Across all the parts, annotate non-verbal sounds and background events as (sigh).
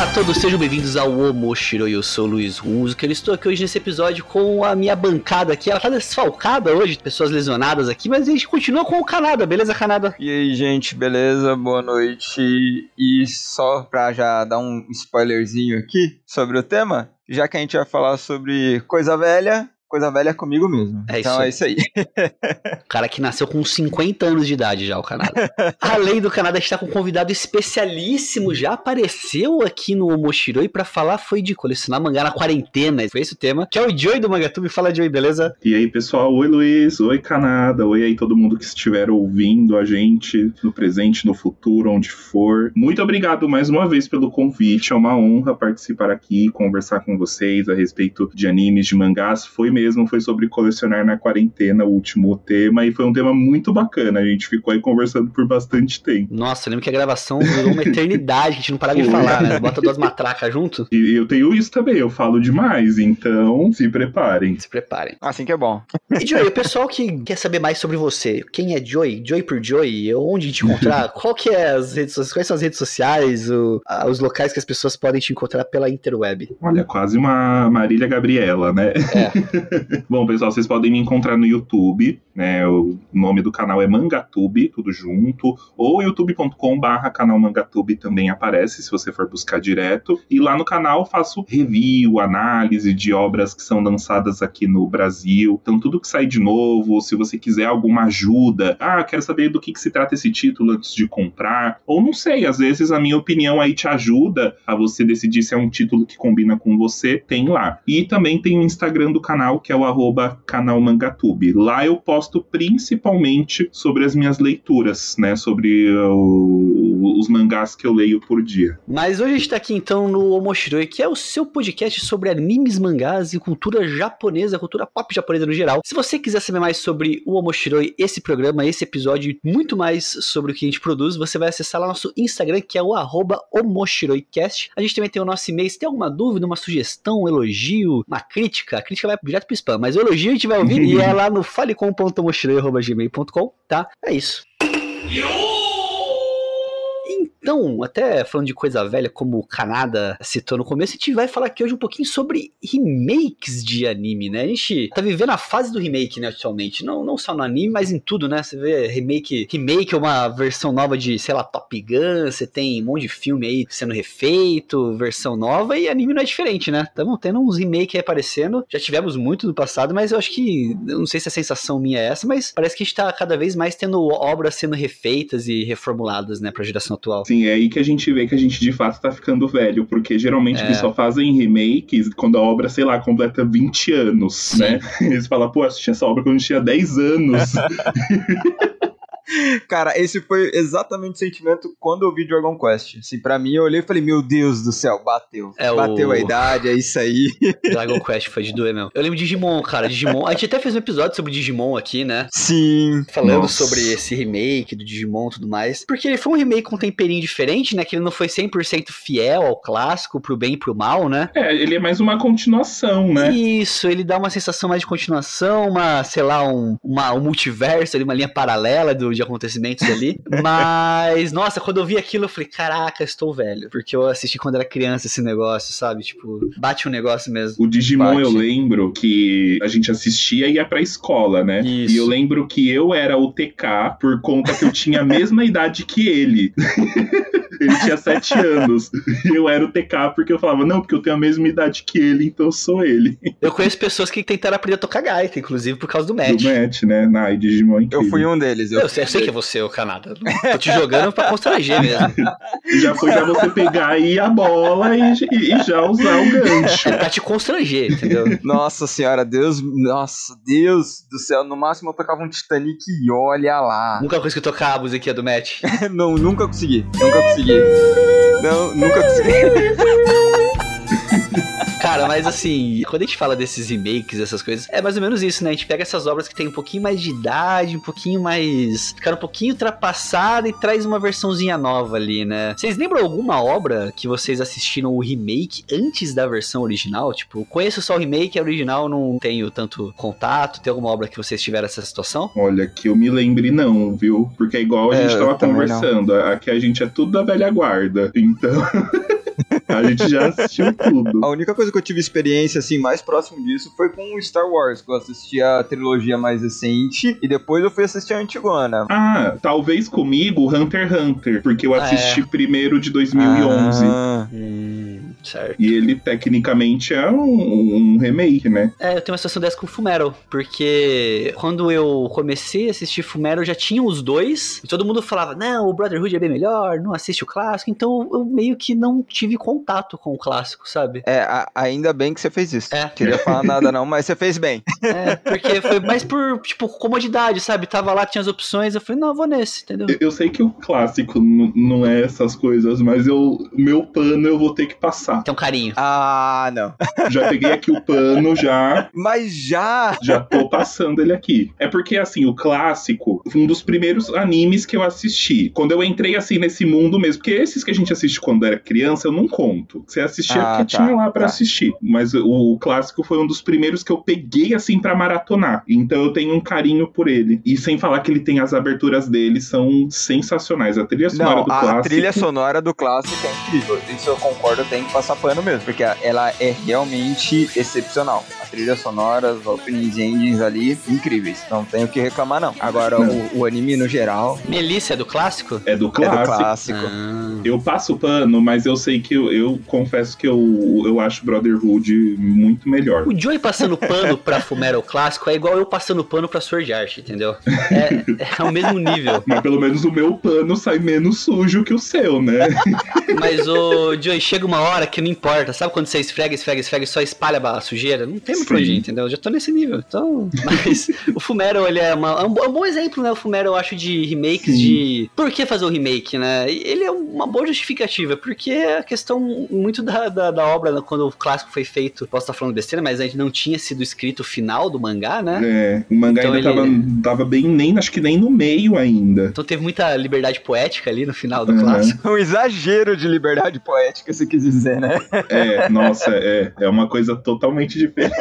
Olá a todos, sejam bem-vindos ao Omoshiro. Eu sou o Luiz Russo, que eu estou aqui hoje nesse episódio com a minha bancada aqui. Ela tá desfalcada hoje, pessoas lesionadas aqui, mas a gente continua com o Canada, beleza, Canada? E aí, gente, beleza? Boa noite. E só pra já dar um spoilerzinho aqui sobre o tema, já que a gente vai falar sobre coisa velha, coisa velha comigo mesmo. É então isso é isso aí. O cara que nasceu com 50 anos de idade já, o Canada. Além do Canada, a gente tá com um convidado especialíssimo, já apareceu aqui no Omoshiroi pra falar foi de colecionar mangá na quarentena. Foi esse o tema, que é o Joey do Mangatube. Fala, Joey, beleza? E aí, pessoal? Oi, Luiz. Oi, Canadá. Oi aí, todo mundo que estiver ouvindo a gente no presente, no futuro, onde for. Muito obrigado mais uma vez pelo convite. É uma honra participar aqui, conversar com vocês a respeito de animes, de mangás. Foi mesmo, foi sobre colecionar na quarentena, o último tema, e foi um tema muito bacana. A gente ficou aí conversando por bastante tempo. Nossa, eu lembro que a gravação durou uma eternidade, a gente não parava de falar, né? Bota duas matracas junto. E eu tenho isso também, eu falo demais, então se preparem. Se preparem. Assim que é bom. E Joey, o pessoal que quer saber mais sobre você, quem é Joey? Joey por Joey? Onde te encontrar? (laughs) Qual que é as redes sociais? Quais são as redes sociais? o- a- os locais que as pessoas podem te encontrar pela interweb? Olha, quase uma Marília Gabriela, né? É. (laughs) (laughs) Bom, pessoal, vocês podem me encontrar no YouTube, né? O nome do canal é Mangatube, tudo junto, ou youtube.com/barra canal Mangatube também aparece se você for buscar direto. E lá no canal faço review, análise de obras que são lançadas aqui no Brasil. Então, tudo que sai de novo, se você quiser alguma ajuda, ah, quero saber do que, que se trata esse título antes de comprar, ou não sei, às vezes a minha opinião aí te ajuda a você decidir se é um título que combina com você, tem lá. E também tem o Instagram do canal, que é o arroba canal Mangatube. Lá eu posto principalmente sobre as minhas leituras, né? Sobre o- os mangás que eu leio por dia. Mas hoje a gente tá aqui então no Omoshiroi, que é o seu podcast sobre animes, mangás e cultura japonesa, cultura pop japonesa no geral. Se você quiser saber mais sobre o Omoshiroi, esse programa, esse episódio e muito mais sobre o que a gente produz, você vai acessar lá nosso Instagram, que é o arroba OmoshiroiCast. A gente também tem o nosso e-mail. Se tem alguma dúvida, uma sugestão, um elogio, uma crítica, a crítica vai direto pro spam, mas o elogio a gente vai ouvir (laughs) e é lá no falecom.omoshiroi.gmail.com, tá? É isso. think Então, até falando de coisa velha, como o Kanada citou no começo, a gente vai falar aqui hoje um pouquinho sobre remakes de anime, né? A gente tá vivendo a fase do remake, né, atualmente. Não, não só no anime, mas em tudo, né? Você vê remake, remake é uma versão nova de, sei lá, Top Gun, você tem um monte de filme aí sendo refeito, versão nova, e anime não é diferente, né? Estamos tendo uns remakes aí aparecendo. Já tivemos muito no passado, mas eu acho que, eu não sei se a sensação minha é essa, mas parece que a gente tá cada vez mais tendo obras sendo refeitas e reformuladas, né, pra geração atual. Sim, é aí que a gente vê que a gente de fato tá ficando velho, porque geralmente É. eles só fazem remakes quando a obra, sei lá, completa 20 anos, Sim. né? (laughs) Eles falam, pô, assisti essa obra quando eu tinha 10 anos. (laughs) Cara, esse foi exatamente o sentimento quando eu vi Dragon Quest. Assim, pra mim, eu olhei e falei, meu Deus do céu, bateu. É o- bateu a idade, é isso aí. (laughs) Dragon Quest foi de doer mesmo. Eu lembro de Digimon, cara. Digimon. A gente até fez um episódio sobre Digimon aqui, né? Sim. Falando Nossa. sobre esse remake do Digimon e tudo mais. Porque ele foi um remake com um temperinho diferente, né? Que ele não foi 100% fiel ao clássico, pro bem e pro mal, né? é, ele é mais uma continuação, né? Isso, ele dá uma sensação mais de continuação, uma, sei lá, um, uma, um multiverso ali, uma linha paralela do, de acontecimentos ali. Mas, nossa, quando eu vi aquilo, eu falei, caraca, estou velho. Porque eu assisti quando era criança esse negócio, sabe? Tipo, bate um negócio mesmo. O Digimon Bate. eu lembro que a gente assistia e ia pra escola, né? Isso. E eu lembro que eu era o TK por conta que eu tinha a mesma (laughs) idade que ele. Ele tinha 7 anos. E (laughs) eu era o TK porque eu falava, não, porque eu tenho a mesma idade que ele, então eu sou ele. (laughs) Eu conheço pessoas que tentaram aprender a tocar gaita, inclusive por causa do match. Do match, né? Na e Digimon é Eu incrível. fui um deles. Eu, sei, eu sei que é você, o Canada. Tô te jogando pra constranger mesmo. (laughs) Já foi pra você pegar aí a bola e, e- e já usar o gancho. É pra te constranger, entendeu? Nossa senhora, Deus, nossa, Deus do céu, no máximo eu tocava um Titanic e olha lá. Nunca consegui tocar a musiquinha do match. Não, nunca consegui, nunca consegui. Não, nunca consegui. (laughs) Cara, mas assim, quando a gente fala desses remakes, essas coisas, é mais ou menos isso, né? A gente pega essas obras que tem um pouquinho mais de idade, um pouquinho mais. ficaram um pouquinho ultrapassada e traz uma versãozinha nova ali, né? Vocês lembram alguma obra que vocês assistiram o remake antes da versão original? Tipo, conheço só o remake, a original não tenho tanto contato. Tem alguma obra que vocês tiveram essa situação? Olha, que eu me lembre não, viu? Porque é igual a É, gente eu tava conversando. Aqui a gente é tudo da velha guarda. Então. (laughs) A gente já assistiu tudo. A única coisa que eu tive experiência, assim, mais próximo disso foi com Star Wars, que eu assisti a trilogia mais recente e depois eu fui assistir a antigona. Ah, talvez comigo Hunter x Hunter, porque eu Ah, assisti primeiro de 2011. Ah, Hum, certo. E ele tecnicamente é um, um remake, né? É, eu tenho uma situação dessa com o Fumero, porque quando eu comecei a assistir Fumero, já tinha os dois, e todo mundo falava, não, o Brotherhood é bem melhor, não assiste o clássico, então eu meio que não tive contato com o clássico, sabe? É, a- ainda bem que você fez isso. É. Queria falar nada não, mas você fez bem. (laughs) É, porque foi mais por, tipo, comodidade, sabe? Tava lá, tinha as opções, eu falei, não, eu vou nesse, entendeu? Eu, eu sei que o clássico não é essas coisas, mas eu meu pano eu vou ter que passar. Tem um carinho. Ah, não. (laughs) Já peguei aqui o pano, já Mas já! já tô passando ele aqui. É porque, assim, o clássico foi um dos primeiros animes que eu assisti. Quando eu entrei, assim, nesse mundo mesmo. Porque esses que a gente assiste quando era criança, eu não conto. Você assistia Ah, porque tá, tinha lá pra tá. assistir. Mas o, o clássico foi um dos primeiros que eu peguei, assim, pra maratonar. Então eu tenho um carinho por ele. E sem falar que ele tem as aberturas dele, são sensacionais. A trilha sonora Não, do a clássico. trilha sonora do clássico é incrível. Isso eu concordo, tem que passar pano mesmo, porque ela é realmente excepcional. A trilha sonora, os openings e endings ali, incríveis. Não tenho o que reclamar, não. Agora, o, o anime no geral Melissa é do clássico? É do é do clássico. clássico. Ah. Eu passo pano, mas eu sei que eu, eu confesso que eu, eu acho Brotherhood muito melhor. O Joey passando pano pra Fumero clássico é igual eu passando pano pra Sword Art, entendeu? É, é o mesmo nível. Mas pelo menos o meu pano sai menos sujo que o seu, né? Mas o Joey, chega uma hora que não importa. Sabe quando você esfrega, esfrega, esfrega e só espalha a sujeira? Não tem muito pra onde entendeu? Eu já tô nesse nível. Então. (laughs) Mas o Fumero, ele é, uma- é um, é um bom exemplo, né? O Fumero, eu acho, de remakes Sim. de. Por que fazer o remake, né? Ele é uma boa justificativa, porque é a questão muito da, da, da obra, né? quando o clássico foi feito. Posso estar falando besteira, mas a gente não tinha sido escrito o final do mangá, né? É, o mangá Então ainda ele- tava, tava bem, nem, acho que nem no meio ainda. Então teve muita liberdade poética ali no final do Uhum. clássico. (laughs) Um exagero de liberdade poética, você quis dizer, né? É, nossa, é, é uma coisa totalmente diferente.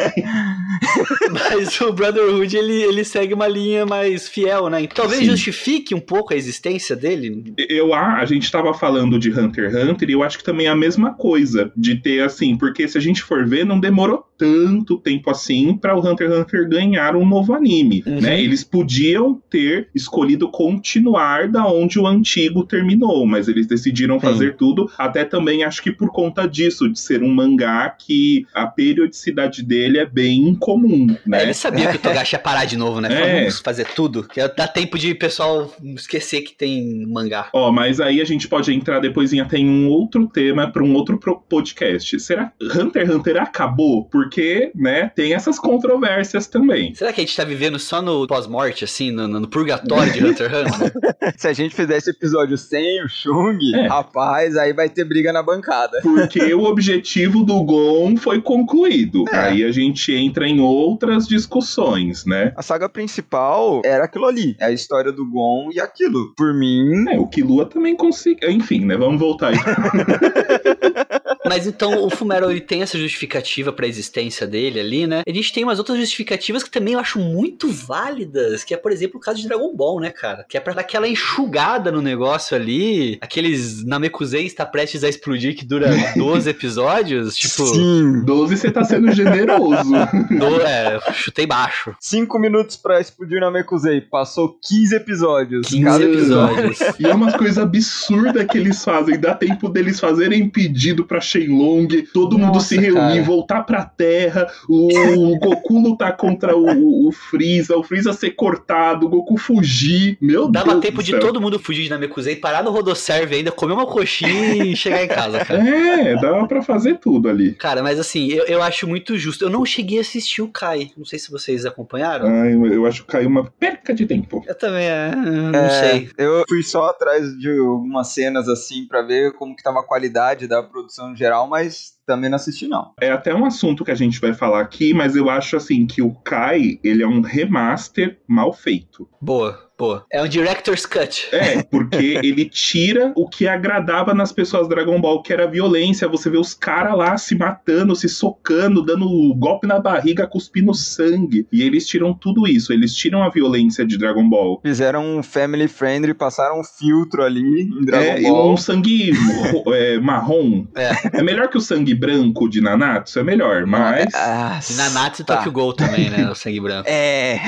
Mas o Brotherhood, ele, ele segue uma linha mais fiel, né? Então, talvez Sim. justifique um pouco a existência dele. Eu, a, a gente tava falando de Hunter x Hunter e eu acho que também é a mesma coisa. De ter assim, porque se a gente for ver, não demorou tanto tempo assim para o Hunter x Hunter ganhar um novo anime, Uhum. né? Eles podiam ter escolhido continuar da onde o antigo terminou, mas eles decidiram fazer tudo, até também acho que por conta disso, de ser um mangá que a periodicidade dele é bem incomum, É, né? ele sabia que o (laughs) Togashi ia parar de novo, né? É. Vamos fazer tudo. Que dá tempo de o pessoal esquecer que tem mangá. Ó, mas aí a gente pode entrar depois em até em um outro tema para um outro podcast. Será Hunter x Hunter acabou? Porque, né, tem essas controvérsias também. Será que a gente tá vivendo só no pós-morte, assim, no, no purgatório de Hunter x Hunter? (laughs) Se a gente fizer esse episódio sem o Chung, É. rapaz, aí vai ter briga na bancada. Porque o objetivo do Gon foi concluído. É. Aí a gente entra em outras discussões, né? A saga principal era aquilo ali, é a história do Gon e aquilo. Por mim, É, o Killua também conseguiu. Enfim, né? Vamos voltar aí. (laughs) Mas então o Fumero ele tem essa justificativa pra existência dele ali, né? A gente tem umas outras justificativas que também eu acho muito válidas, que é, por exemplo, o caso de Dragon Ball, né, cara? Que é pra dar aquela enxugada no negócio ali, aqueles Namekusei está prestes a explodir que dura (laughs) 12 episódios, tipo, sim. 12 você tá sendo generoso. (laughs) do, é, chutei baixo. Cinco minutos pra explodir na Mekuzei. Passou 15 episódios. 15 Cada episódios. E é umas coisas absurdas que eles fazem. Dá tempo deles fazerem pedido pra Shenlong, todo mundo Nossa, se reunir, cara. voltar pra Terra, o Goku lutar contra o, o Freeza, o Freeza ser cortado, o Goku fugir. Meu Dava Deus tempo do de todo mundo fugir de Namekusei, parar no Rodoserve ainda, comer uma coxinha e (laughs) chegar em casa, cara. É, dava pra fazer tudo ali. Cara, mas assim, eu, eu acho muito justo. Eu não cheguei a assistir o Kai. Não sei se vocês acompanharam. Ai, eu, eu acho que caiu uma perca de tempo. Eu também, é, não É, sei. Eu fui só atrás de algumas cenas assim pra ver como que tava a qualidade da produção geral, mas também não assisti, não. É até um assunto que a gente vai falar aqui, mas eu acho assim que o Kai, ele é um remaster mal feito. Boa. Pô, é um director's cut. É, porque (laughs) ele tira o que agradava nas pessoas Dragon Ball, que era a violência. Você vê os caras lá se matando, se socando, dando golpe na barriga, cuspindo sangue. E eles tiram tudo isso. Eles tiram a violência de Dragon Ball. Fizeram um family friendly, passaram um filtro ali em Dragon é, Ball. um sangue é, marrom. É. é. melhor que o sangue branco de Nanatsu, é melhor, mas. Ah, Nanatsu tá. e Tokyo Ghoul também, né? O sangue branco. É.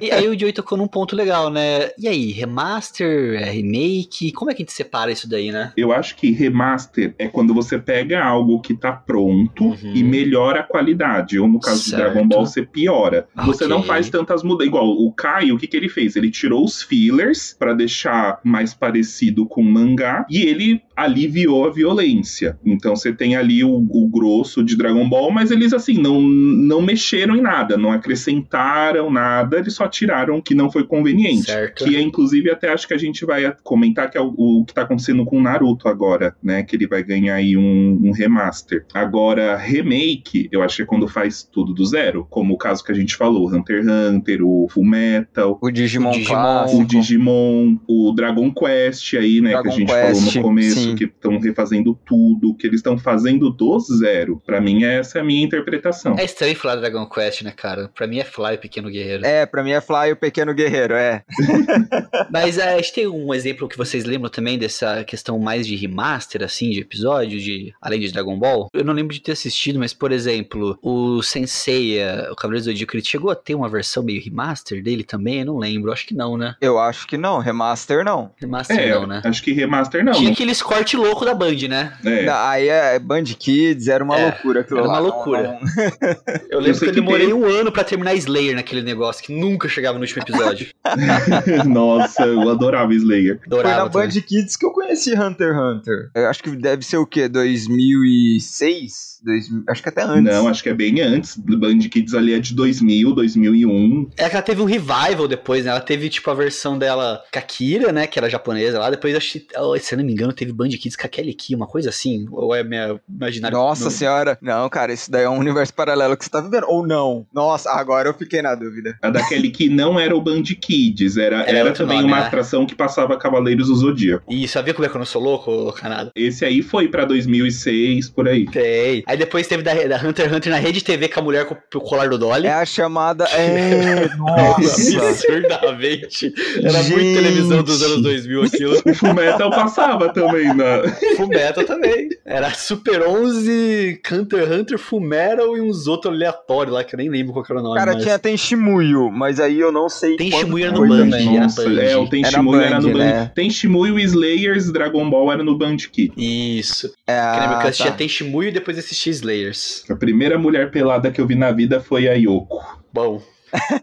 E aí o Joey tocou num ponto legal, né? E aí, remaster, é remake? Como é que a gente separa isso daí, né? Eu acho que remaster é quando você pega algo que tá pronto uhum. e melhora a qualidade. Ou no caso certo. de Dragon Ball, você piora. Okay. Você não faz tantas mudanças. Igual o Caio, o que, que ele fez? Ele tirou os fillers para deixar mais parecido com o mangá e ele aliviou a violência. Então você tem ali o, o, grosso de Dragon Ball, mas eles assim não, não mexeram em nada, não acrescentaram nada, eles só tiraram o que não foi conveniente. Certo. Que é inclusive até acho que a gente vai comentar que é o, o que tá acontecendo com o Naruto agora, né? Que ele vai ganhar aí um, um, remaster. Agora, remake, eu acho que é quando faz tudo do zero, como o caso que a gente falou, Hunter x Hunter, o Full Metal, o Digimon, o Digimon, o, Digimon, o Dragon Quest aí, né? Dragon que a gente Quest, falou no começo. Sim que estão refazendo tudo, que eles estão fazendo do zero. Para mim, essa é a minha interpretação. É estranho falar Dragon Quest, né, cara? Pra mim é Fly, o Pequeno Guerreiro. É, pra mim é Fly, o Pequeno Guerreiro, é. (laughs) (laughs) Mas é, a gente tem um exemplo que vocês lembram também dessa questão mais de remaster, assim, de episódios, de, além de Dragon Ball? Eu não lembro de ter assistido, mas, por exemplo, o Senseiya, o Cavaleiro do Zodíaco, ele chegou a ter uma versão meio remaster dele também? Eu não lembro, acho que não, né? Eu acho que não, remaster não. Remaster é, não, né? Acho que remaster não. Tinha aqueles corte louco da Band, né? É. Aí é Band Kids, era uma é, loucura aquilo Era uma lá, loucura. Não, não... (laughs) eu lembro eu que eu demorei que um ano para terminar Slayer naquele negócio, que nunca chegava no último episódio. (laughs) Nossa, eu adorava Slayer. Adorava Foi na também. Band Kids que eu conheci Hunter x Hunter. Eu acho que deve ser o quê? 2006? Dois, acho que até antes. Não, acho que é bem antes. Band Kids ali é de 2000, 2001. É que ela teve um revival depois, né? Ela teve, tipo, a versão dela com a Kira, né? Que era japonesa lá. Depois, acho que, se eu não me engano, teve Band Kids com a Kelly Key, uma coisa assim. Ou é minha imaginário? Nossa senhora. Não, cara, isso daí é um universo paralelo que você tá vivendo. Ou não? Nossa, agora eu fiquei na dúvida. A da Kelly Key não era o Band Kids. Era, era, era também nome, uma né? atração que passava Cavaleiros do Zodíaco. E sabia como é que eu não sou louco, Canado? Esse aí foi pra 2006, por aí. Tem. Aí depois teve da, da Hunter x Hunter na Rede TV com a mulher com o colar do Dolly. É a chamada. É, (laughs) nossa. Absurdamente. Era Gente. muito televisão dos anos 2000 aquilo. O Fullmetal passava também, né? Fullmetal também. Era Super 11, Hunter x Hunter, Fullmetal e uns outros aleatórios lá que eu nem lembro qual era o nome. Cara, mas... tinha Tenshimuyo, mas aí eu não sei. Tenshimuyo era no Band. Nossa, Band. É, o Tenshimuyo era, era, no Band. Né? Tenshimuyo, Slayers, Dragon Ball era no Band Kid. Isso. É, que lembra que eu tá. assistia Tenshimuyo e depois assisti Slayers. A primeira mulher pelada que eu vi na vida foi a Yoko. Bom.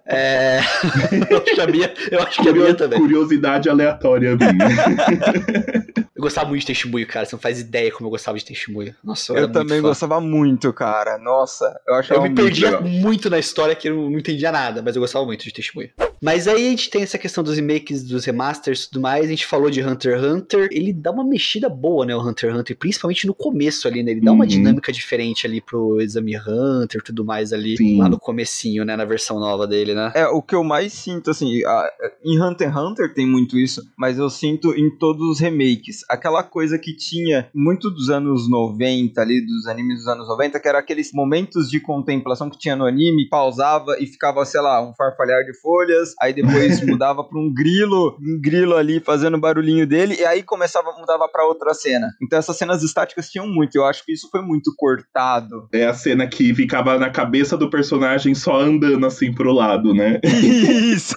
É... (laughs) eu acho que a minha, eu acho que a minha também. Curiosidade aleatória minha. (laughs) eu gostava muito de Tenshimuyo, cara. Você não faz ideia como eu gostava de Tenshimuyo. Nossa, eu, eu também gostava muito, cara. Nossa, eu achava Eu me perdia muito, muito na história que eu não entendia nada, mas eu gostava muito de Tenshimuyo. Mas aí a gente tem essa questão dos remakes, dos remasters e tudo mais. A gente falou de Hunter x Hunter. Ele dá uma mexida boa, né? O Hunter x Hunter, principalmente no começo ali, né? Ele dá uma uhum. dinâmica diferente ali pro Exame Hunter e tudo mais ali, Sim. lá no comecinho, né? Na versão nova dele, né? É, o que eu mais sinto, assim, a, em Hunter x Hunter tem muito isso, mas eu sinto em todos os remakes. Aquela coisa que tinha muito dos anos 90 ali, dos animes dos anos 90, que era aqueles momentos de contemplação que tinha no anime, pausava e ficava, sei lá, um farfalhar de folhas aí depois (laughs) mudava para um grilo, um grilo ali fazendo barulhinho dele, e aí começava, mudava para outra cena. Então essas cenas estáticas tinham muito, eu acho que isso foi muito cortado. É a cena que ficava na cabeça do personagem só andando assim pro lado, né? (laughs) Isso!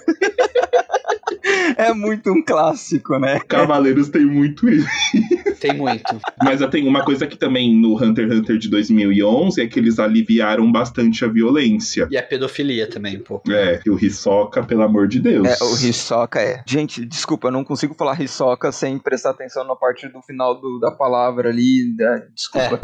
é muito um clássico, né? Cavaleiros tem muito isso. Tem muito. Mas tem uma coisa que também no Hunter x Hunter de 2011 é que eles aliviaram bastante a violência. E a pedofilia também, pouco. É, e o Hisoka, pelo amor de Deus. É, o Hisoka é. Gente, desculpa, eu não consigo falar Hisoka sem prestar atenção na parte do final do, da palavra ali. Da... Desculpa.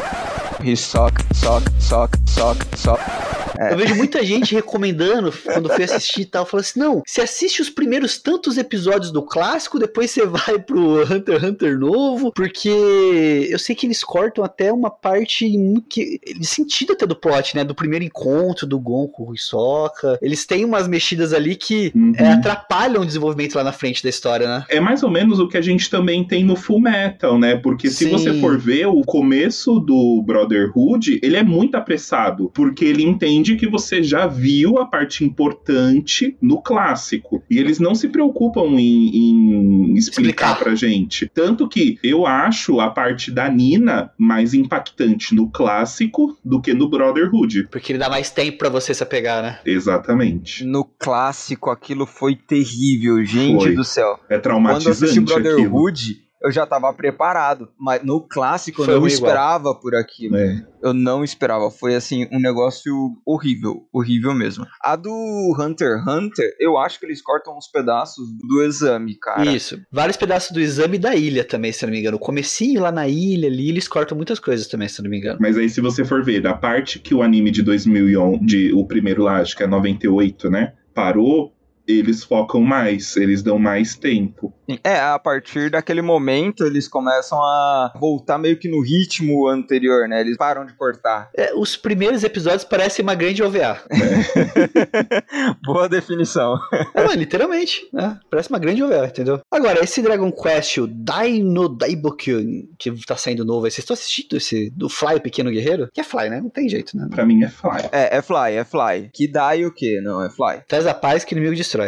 É. Hisoka, soca, soca, soca, soca. Eu vejo muita gente recomendando, quando foi assistir e tal, falando assim: não, você assiste os primeiros tantos episódios do clássico, depois você vai pro Hunter x Hunter novo, porque eu sei que eles cortam até uma parte que, de sentido até do plot, né? Do primeiro encontro do Gon com o Hisoka. Eles têm umas mexidas ali que Uhum. é, atrapalham o desenvolvimento lá na frente da história, né? É mais ou menos o que a gente também tem no Full Metal, né? Porque se Sim. você for ver o começo do Brotherhood, ele é muito apressado, porque ele entende que você já viu a parte importante no clássico. E eles não se preocupam em, em explicar, Explicar. pra gente. Tanto que eu acho a parte da Nina mais impactante no clássico do que no Brotherhood. Porque ele dá mais tempo pra você se apegar, né? Exatamente. No clássico, aquilo foi terrível, gente Foi. do céu. É Quando eu assisti traumatizante aquilo. Eu já tava preparado. Mas no clássico eu não ruim igual. esperava por aquilo. É. Eu não esperava. Foi assim, um negócio horrível. Horrível mesmo. A do Hunter x Hunter, eu acho que eles cortam uns pedaços do exame, cara. Isso. Vários pedaços do exame da ilha também, se não me engano. O comecinho lá na ilha ali, eles cortam muitas coisas também, se não me engano. Mas aí, se você for ver, da parte que o anime de 2011, de, o primeiro lá, acho que é 98, né? Parou, eles focam mais, eles dão mais tempo. É, a partir daquele momento eles começam a voltar meio que no ritmo anterior, né? Eles param de cortar. É, os primeiros episódios parecem uma grande OVA. (laughs) Boa definição. É, mas literalmente, né? Parece uma grande OVA, entendeu? Agora, esse Dragon Quest, o Dai no Daibokyun, que tá saindo novo aí, vocês estão assistindo esse do Fly, o Pequeno Guerreiro? Que é Fly, né? Não tem jeito, né? Pra mim é fly. É, é Fly, é Fly. Que dá e o que? Não, é Fly. Traz a paz que o inimigo destrói.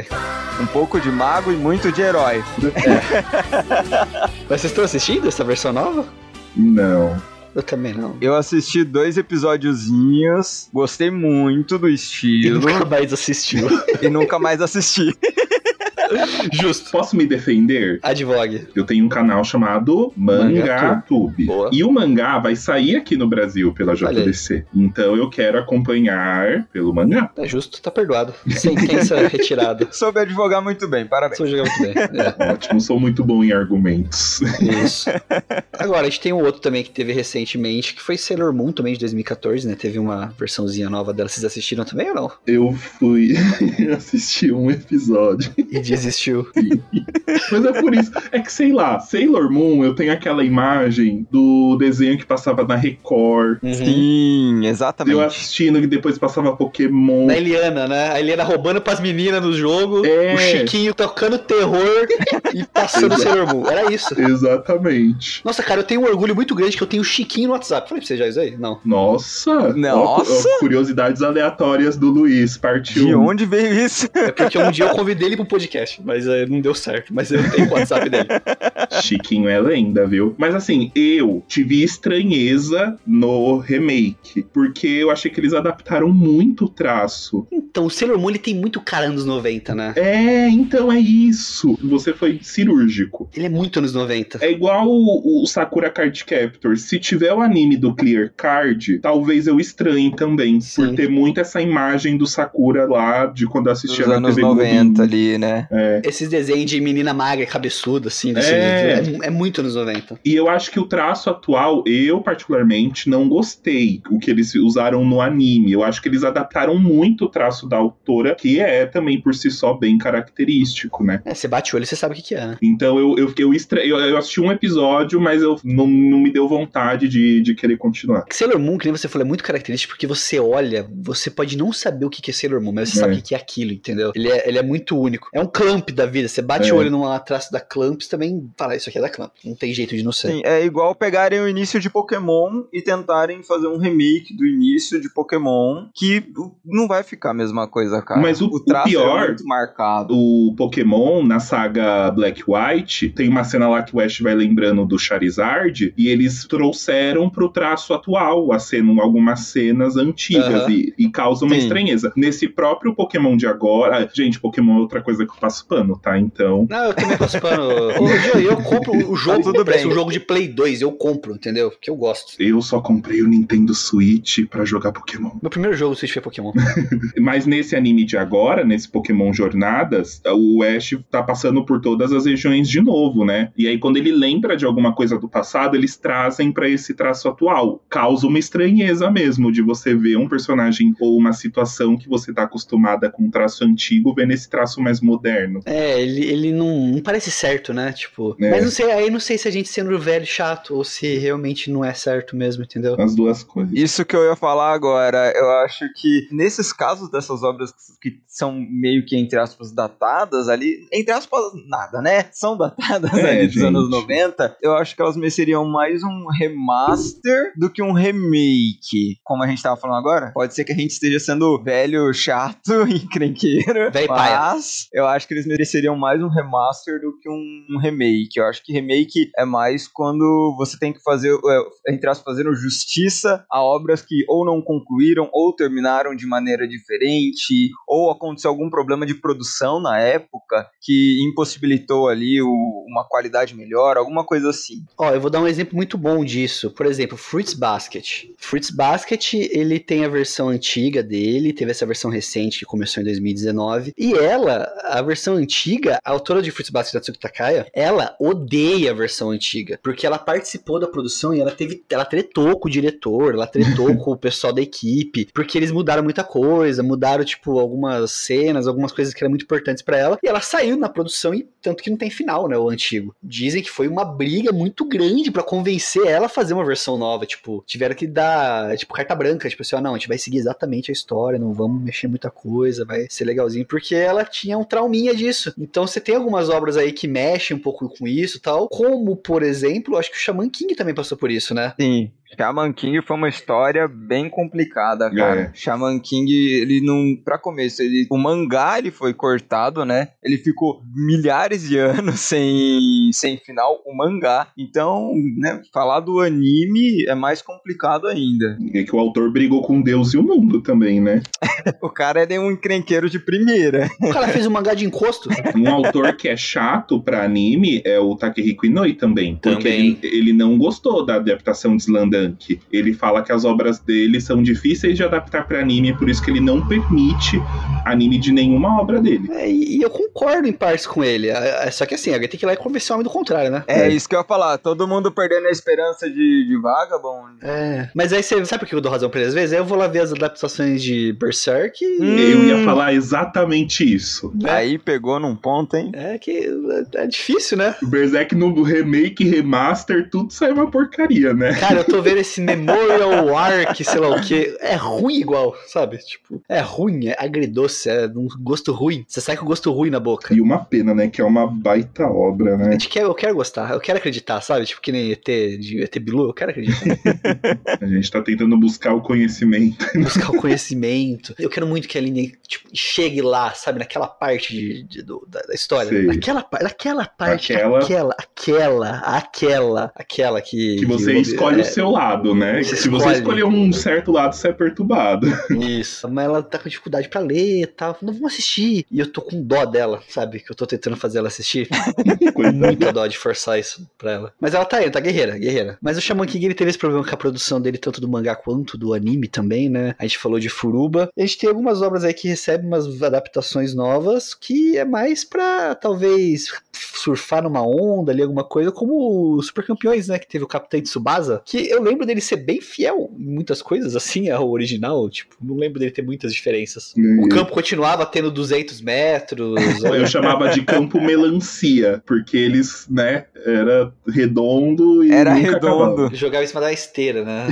Um pouco de mago e muito de herói. (laughs) Mas vocês estão assistindo essa versão nova? Não. Eu também não. Eu assisti dois episódiozinhos, gostei muito do E estilo nunca mais assistiu. e nunca mais assisti. (laughs) (laughs) Justo. Posso me defender? Advogue. Eu tenho um canal chamado MangaTube. Boa. E o mangá vai sair aqui no Brasil pela. JBC. Então eu quero acompanhar pelo mangá. Tá justo, tá perdoado. Sentença retirada. (laughs) Soube advogar muito bem, parabéns. Sou jogar muito bem. É. (laughs) Ótimo, sou muito bom em argumentos. Isso. Agora, a gente tem um outro também que teve recentemente, que foi Sailor Moon também de 2014, né? Teve uma versãozinha nova dela. Vocês assistiram também ou não? Eu fui assistir um episódio. E desistiu. (laughs) Mas é por isso. É que sei lá, Sailor Moon, eu tenho aquela imagem do desenho que passava na Record. Uhum. Sim, Eu exatamente. assistindo que depois passava Pokémon. Da Eliana, né? A Eliana roubando pras meninas no jogo. É. O Chiquinho tocando terror e passando. Sailor Moon. Era isso. Exatamente. Nossa, cara, eu tenho um orgulho muito grande que eu tenho o Chiquinho no WhatsApp. Falei pra você já isso aí? Não. Nossa! Nossa! Ó, ó, curiosidades aleatórias do Luiz, partiu. De onde veio isso? É porque um dia eu convidei ele pro podcast, mas eh, não deu certo. Mas eu tenho o WhatsApp dele. (laughs) Chiquinho é lenda, viu? Mas assim, eu tive estranheza no remake, porque eu achei que eles adaptaram muito o traço. Então, o Sailor Moon ele tem muito cara anos 90, né? É, então é isso. Você foi cirúrgico. Ele é muito anos 90. É igual o, o Sakura Card Captor. Se tiver o anime do Clear Card, talvez eu estranhe também. Sim. Por ter muito essa imagem do Sakura lá de quando eu Dos assistia na anos TV 90 Globinho. ali, né? É. Esses desenhos de menina magra, cabeçuda, assim, desse É. jeito. É, é muito anos 90. E eu acho que o traço atual, eu particularmente não gostei o que eles usaram no anime. Eu acho que eles adaptaram muito o traço da autora, que é também por si só bem característico, né? É, você bate o olho e você sabe o que, que é, né? Então eu, eu, eu, estra... eu, eu assisti um episódio, mas eu não, não me deu vontade de, de querer continuar. Sailor Moon, que nem você falou, é muito característico porque você olha, você pode não saber o que que é Sailor Moon, mas você É. sabe o que que é aquilo, entendeu? Ele é, ele é muito único. É um Clamp da vida. Você bate É. o olho numa traço da Clamp, você também fala, isso aqui é da Clamp. Não tem jeito de não ser. Sim, é igual pegarem o início de Pokémon e tentarem fazer um remake do início de Pokémon, que não vai ficar a mesma coisa, cara. Mas o- o traço pior- é muito marcado. O Pokémon, na saga Black White, tem uma cena lá que o Ash vai lembrando do Charizard, e eles trouxeram pro traço atual a cena, algumas cenas antigas, Aham. e, e causa uma Sim. estranheza. Nesse próprio Pokémon de agora. Gente, Pokémon é outra coisa que eu passo passo pano, tá? Então. Não, eu também passo pano. (laughs) Joey, eu compro o jogo, tudo parece bem. um jogo de Play 2, eu compro, entendeu? Que eu gosto. Eu só comprei o Nintendo Switch pra jogar Pokémon. Meu primeiro jogo Switch foi Pokémon. (laughs) Mas nesse anime de agora, nesse Pokémon Jornadas, o Ash tá passando por todas as regiões de novo, né? E aí, quando ele lembra de alguma coisa do passado, eles trazem pra esse traço atual. Causa uma estranheza mesmo de você ver um personagem ou uma situação que você tá acostumada com um traço antigo, ver nesse traço mais moderno. É, ele, ele não, não parece certo, né? Tipo. É. Mas não sei, aí não sei se a gente sendo velho chato ou se realmente não é certo mesmo, entendeu? As duas coisas. Isso que eu ia falar agora, eu acho que nesses casos dessas obras que são meio que, entre aspas, datadas ali, entre aspas, nada, né? São datadas É, ali dos anos 90, eu acho que elas mereceriam mais um remaster do que um remake. Como a gente tava falando agora, pode ser que a gente esteja sendo velho, chato, (laughs) encrenqueiro, Velho paia. mas eu acho que eles mereceriam mais um remaster do que um, um remake. Eu acho que remake é mais quando você tem que fazer, é, entre aspas, fazendo justiça a obras que ou não concluíram ou terminaram de maneira diferente, ou aconteceu algum problema de produção na época que impossibilitou ali o- uma qualidade melhor, alguma coisa assim. Ó, eu vou dar um exemplo muito bom disso. Por exemplo, Fruits Basket. Fruits Basket, ele tem a versão antiga dele, teve essa versão recente que começou em 2019. E ela, a versão antiga, a autora de Fruits Basket, Natsuki Takaya, ela odeia a versão antiga. Porque ela participou da produção e ela teve. Ela tretou com o diretor, ela tretou (laughs) com o pessoal da equipe. Porque eles mudaram muita coisa, mudaram, tipo, algumas cenas, algumas coisas que eram muito importantes pra ela. E ela saiu na produção e tanto que não tem final, né? O antigo. Dizem que foi uma briga muito grande pra convencer ela a fazer uma versão nova. Tipo, tiveram que dar, tipo, carta branca. Tipo assim, ó, não, a gente vai seguir exatamente a história, não vamos mexer muita coisa, vai ser legalzinho. Porque ela tinha um trauminha disso. Então você tem algumas obras aí que mexem um pouco com isso e tal. Como, por exemplo, acho que o Shaman King também passou por isso, né? Sim. Shaman King foi uma história bem complicada, cara. É. Shaman King, ele não. Pra começo, ele, o mangá ele foi cortado, né? Ele ficou milhares de anos (laughs) sem, sem final, o mangá. Então, né, falar do anime é mais complicado ainda. É que o autor brigou com Deus e o mundo também, né? (laughs) O cara é um encrenqueiro de primeira. O cara fez um mangá de encosto. Um autor que é chato pra anime é o Takehiko Inoue também. Porque Também. Ele, ele não gostou da adaptação de Ele fala que as obras dele são difíceis de adaptar pra anime, por isso que ele não permite anime de nenhuma obra dele. É, e eu concordo em partes com ele. É, é, Só que assim, alguém tem que ir lá e convencer o homem do contrário, né? É isso que eu ia falar. Todo mundo perdendo a esperança de, de Vagabond. É. Mas aí você sabe por que eu dou razão pra ele às vezes? Aí eu vou lá ver as adaptações de Berserk e. Hum. Eu ia falar exatamente isso. né? Aí pegou num ponto, hein? É que é, é difícil, né? O Berserk no remake, remaster, tudo sai uma porcaria, né? Cara, eu tô vendo (laughs) esse Memorial Arc, sei lá o que. É ruim igual, sabe? Tipo, é ruim, é agridoce, é um gosto ruim. Você sai com gosto ruim na boca. E uma pena, né? Que é uma baita obra, A né? gente quer, eu quero gostar, eu quero acreditar, sabe? Tipo, que nem ET de ET Bilu, eu quero acreditar. (laughs) A gente tá tentando buscar o conhecimento. (laughs) buscar o conhecimento. Eu quero muito que a Aline tipo, chegue lá, sabe, naquela parte de, de- do- da, da história. Sei. Naquela, naquela parte, Aquela- aquela, aquela, aquela, aquela que. Que você que- escolhe é, o seu lado, né? Você Se você escolhe. escolher um certo lado, você é perturbado. (laughs) Isso. Mas ela tá com dificuldade pra ler e tal. Não vamos assistir. E eu tô com dó dela, sabe? Que eu tô tentando fazer ela assistir. (laughs) Muita dó de forçar isso pra ela. Mas ela tá indo, tá guerreira, guerreira. Mas o Shaman King ele teve esse problema com a produção dele, tanto do mangá quanto do anime também, né? A gente falou de Furuba. A gente tem algumas obras aí que recebem umas adaptações novas que é mais pra talvez surfar numa onda ali, alguma coisa, como Super Campeões, né? Que teve o Capitão Tsubasa. Que eu lembro dele ser bem fiel em muitas coisas, assim, ao original. Tipo, não lembro dele ter muitas diferenças. O campo continuava tendo 200 metros. (laughs) Eu chamava de campo melancia, porque eles, né, era redondo e Era nunca redondo. acabava. Jogava em cima da esteira, né?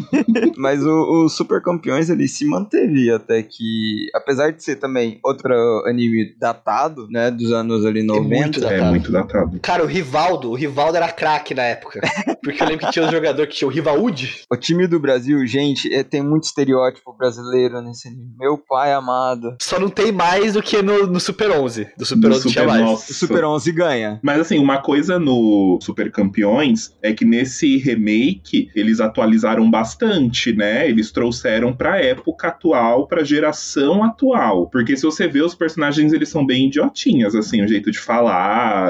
(laughs) Mas o, o Super Campeões ele se manteve até que, apesar de ser também outro anime datado, né, dos anos ali 90, muito É datado. muito datado. Cara, o Rivaldo, o Rivaldo era craque na época. Porque eu lembro que tinha um jogador que tinha o Rivaúde? O time do Brasil, gente, é, tem muito estereótipo brasileiro nesse anime. Meu pai amado. Só não tem mais do que no, no Super 11. Do Super No 11 tinha Super- mais. nossa. O Super 11 ganha. Mas assim, uma coisa no Super Campeões é que nesse remake eles atualizaram bastante, né? Eles trouxeram pra época atual, pra geração atual. Porque se você vê os personagens, eles são bem idiotinhas, assim, o jeito de falar,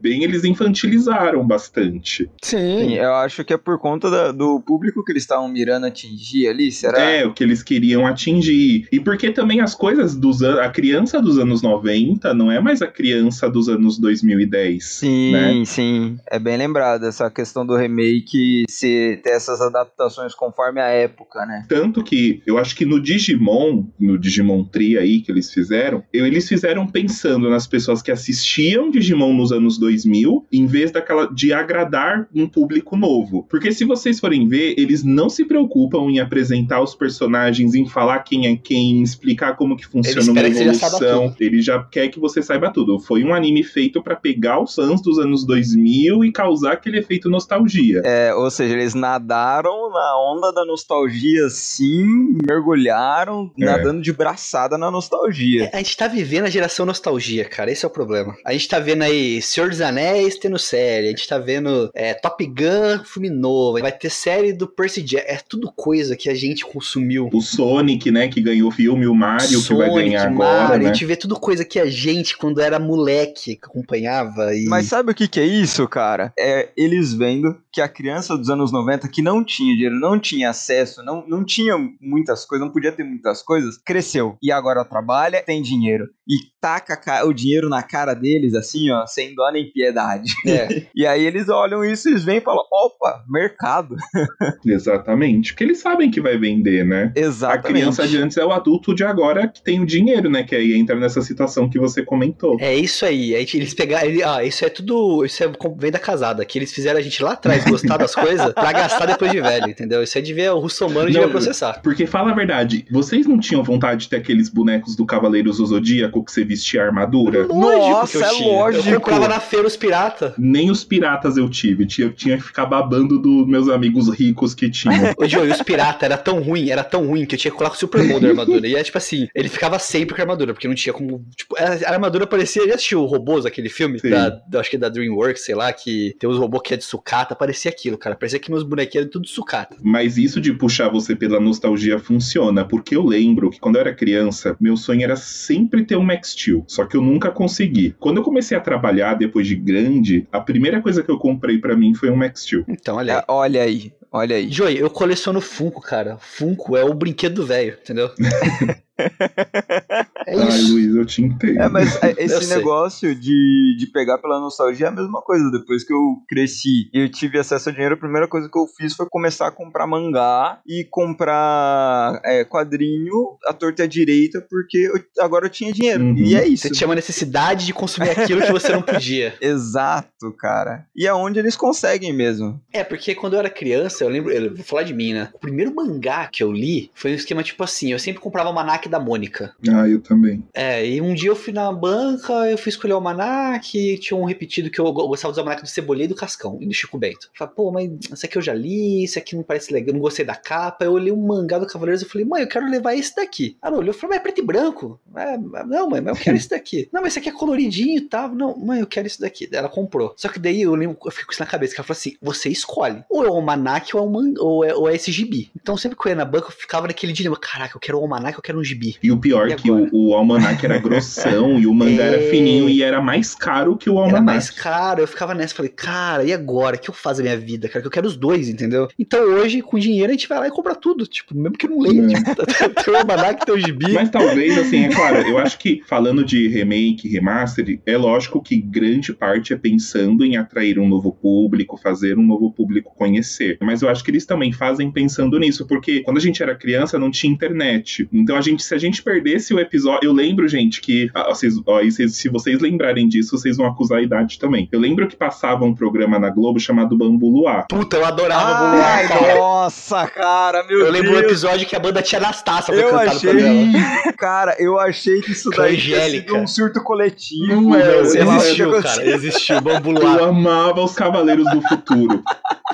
bem eles infantilizaram bastante. Sim, eu acho que é por conta da- do público que eles estavam mirando atingir ali, será? É, o que eles queriam atingir. E porque também as coisas dos anos. A criança dos anos 90 não é mais a criança dos anos 2010. Sim, né? sim. É bem lembrado essa questão do remake se ter essas adaptações conforme a época, né? Tanto que eu acho que no Digimon, no Digimon Tree aí que eles fizeram, eu- eles fizeram pensando nas pessoas que assistiam Digimon nos anos 2000, em vez daquela de agradar um público novo. Porque se vocês forem ver, eles não se preocupam em apresentar os personagens, em falar quem é quem, em explicar como que funciona uma você já evolução. Ele já quer que você saiba tudo. Foi um anime feito pra pegar os fãs dos anos 2000 e causar aquele efeito nostalgia. É, ou seja, eles nadaram na onda da nostalgia, sim, mergulharam, É. nadando de braçada na nostalgia. A gente tá vivendo a geração nostalgia, cara. Esse é o problema. A gente tá vendo aí Senhor dos Anéis tendo série. A gente tá vendo é, Top Gun, filme novo. Vai ter série do Percy Jackson. É tudo coisa que a gente consumiu. O Sonic, né, que ganhou o filme, o Mario, que vai Sonic, ganhar Mario, agora, A né? gente vê tudo coisa que a gente, quando era moleque, acompanhava. E... Mas sabe o que, que é isso, cara? É eles vendo que a criança dos anos 90 que não tinha dinheiro, não tinha acesso, não, não tinha muitas coisas, não podia ter muitas coisas, cresceu. E agora trabalha, tem dinheiro. E taca ca- o dinheiro na cara deles, assim, ó, sem dó nem piedade. É. (laughs) E aí eles olham isso e eles vêm e falam: opa, mercado. (laughs) Exatamente. Porque eles sabem que vai vender, né? A Exatamente. criança de antes é o adulto de agora que tem o dinheiro, né? Que aí entra nessa situação que você comentou. É isso aí. A gente, eles pegaram. ele- Ah, isso é tudo. Isso é como vem da casada. Que eles fizeram a gente lá atrás gostar das coisas pra gastar depois de velho, entendeu? Isso é de ver o russomano devia Não, processar. Porque fala a verdade, vocês não tinham vontade de ter aqueles bonecos do Cavaleiros do Zodíaco que você vestia armadura? Nossa, que eu é tinha. lógico. Eu comprava na feira os pirata. Nem os piratas eu tive. Tinha- Eu tinha que ficar babando dos meus amigos ricos que tinham. (laughs) Ô, Joey, os pirata era tão ruim, era tão ruim que eu tinha que colocar o Super Bowl da armadura. E é tipo assim, ele ficava sempre com a armadura, porque não tinha como. Tipo, a armadura parecia. Já assistiu o Robôs, aquele filme? Da, da- acho que é da Dreamworks, sei lá, que tem os robôs que é de sucata. Parecia aquilo, cara. Parecia que meus bonequinhos eram tudo de sucata. Mas isso de puxar você pela nostalgia funciona, porque eu lembro que quando eu era criança, meu sonho era sempre ter um Max Steel, só que eu nunca consegui. Quando eu comecei a trabalhar depois de grande, a primeira coisa que eu comprei pra mim foi um Max Steel. Então, olha aí. Olha aí, olha aí. Joey, eu coleciono Funko, cara. Funko é o brinquedo do velho, entendeu? (laughs) (laughs) é Ai, isso. Luiz, eu te entendo. É, mas é, (laughs) esse sei. negócio de, de pegar pela nostalgia é a mesma coisa. Depois que eu cresci e eu tive acesso a dinheiro, a primeira coisa que eu fiz foi começar a comprar mangá e comprar é, quadrinho à torta e à direita, porque eu- agora eu tinha dinheiro. Uhum. E é isso. Você tinha uma necessidade de consumir aquilo que você não podia. (laughs) Exato, cara. E é onde eles conseguem mesmo. É, porque quando eu era criança, eu lembro, eu vou falar de mim, né? O primeiro mangá que eu li foi um esquema tipo assim: eu sempre comprava o Almanac da Mônica. Ah, eu também. É, e um dia eu fui na banca, eu fui escolher o Almanac, e tinha um repetido que eu go- gostava dos Almanac do Cebolinha e do Cascão, e do Chico Bento. Eu falei, pô, mas esse aqui eu já li, esse aqui não parece legal, não gostei da capa. Eu olhei um mangá do Cavaleiros e falei, mãe, eu quero levar esse daqui. Ela olhou e falou, mas é preto e branco. É, não, mãe, mas eu quero (laughs) esse daqui. Não, mas esse aqui é coloridinho e tal. Não, mãe, eu quero esse daqui. Ela comprou. Só que daí eu lembro, eu fiquei com isso na cabeça, que ela falou assim: você escolhe. Ou é o Almanac ou é, o man, ou é, ou é esse gibi. Então sempre que eu ia na banca, eu ficava naquele dilema: caraca, eu quero o Almanac, eu quero um gibi. E o pior E que o, o almanac era grossão (laughs) e o mangá era É. fininho e era mais caro que o Era almanac. mais caro, eu ficava nessa, falei, cara, e agora? O que eu faço da minha vida, cara? Que eu quero os dois, entendeu? Então hoje, com dinheiro, a gente vai lá e compra tudo, tipo, mesmo que não leia. É. Tipo, tem o Almanac, tem o gibi. Mas talvez, assim, é claro, eu acho que falando de remake, remaster, é lógico que grande parte é pensando em atrair um novo público, fazer um novo público conhecer. Mas eu acho que eles também fazem pensando nisso, porque quando a gente era criança não tinha internet. Então a gente, se a gente perdesse o episódio, eu lembro, gente, que ah, vocês, ó, vocês- se vocês lembrarem disso, vocês vão acusar a idade também. Eu lembro que passava um programa na Globo chamado Bambu Luar. Puta, eu adorava Ai, Bambu cara. nossa, cara, meu Eu Deus. lembro um episódio que a banda Tia Anastácia foi Eu cantar no achei, programa. (laughs) cara, eu achei que isso daí tinha um surto coletivo. Não é, lá o que Existiu, cara, existiu, Bambu Eu Luar. amava os Cavaleiros do Futuro.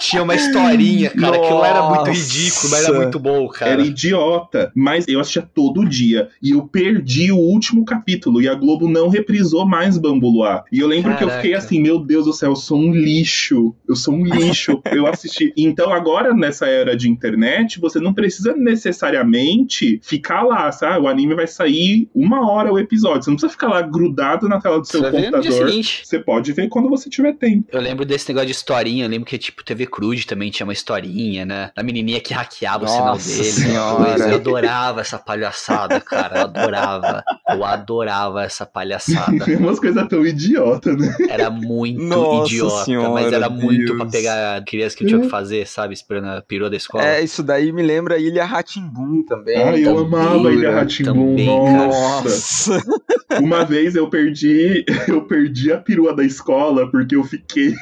Tinha uma historinha, cara. Aquilo lá era muito Nossa. ridículo, mas era muito bom, cara. Era idiota, mas eu assistia todo dia. E eu perdi o último capítulo. E a Globo não reprisou mais Bambu Luar. E eu lembro que eu Caraca. fiquei assim: Meu Deus do céu, eu sou um lixo. Eu sou um lixo. (laughs) eu assisti. Então, agora, nessa era de internet, você não precisa necessariamente ficar lá, sabe? O anime vai sair uma hora o episódio. Você não precisa ficar lá grudado na tela do seu Você no dia computador. Você pode ver quando você tiver tempo. Eu lembro desse negócio de historinha, eu lembro que, tipo, TV Cruz também tinha uma historinha, né? Da menininha que hackeava o sinal Nossa dele. senhora. Coisa. Eu adorava essa palhaçada, cara. Eu adorava. Eu adorava essa palhaçada. Tem (laughs) umas coisas tão idiotas, né? Era muito Nossa idiota, senhora, mas era muito Deus. pra pegar crianças que não tinha que fazer, sabe? Esperando a perua da escola. É, isso daí me lembra Ilha Ratimbum também. Ai, eu também, amava Ilha cara, Ratimbum. também, cara. Nossa. Nossa. Uma vez eu perdi, (laughs) eu perdi a perua da escola porque eu fiquei,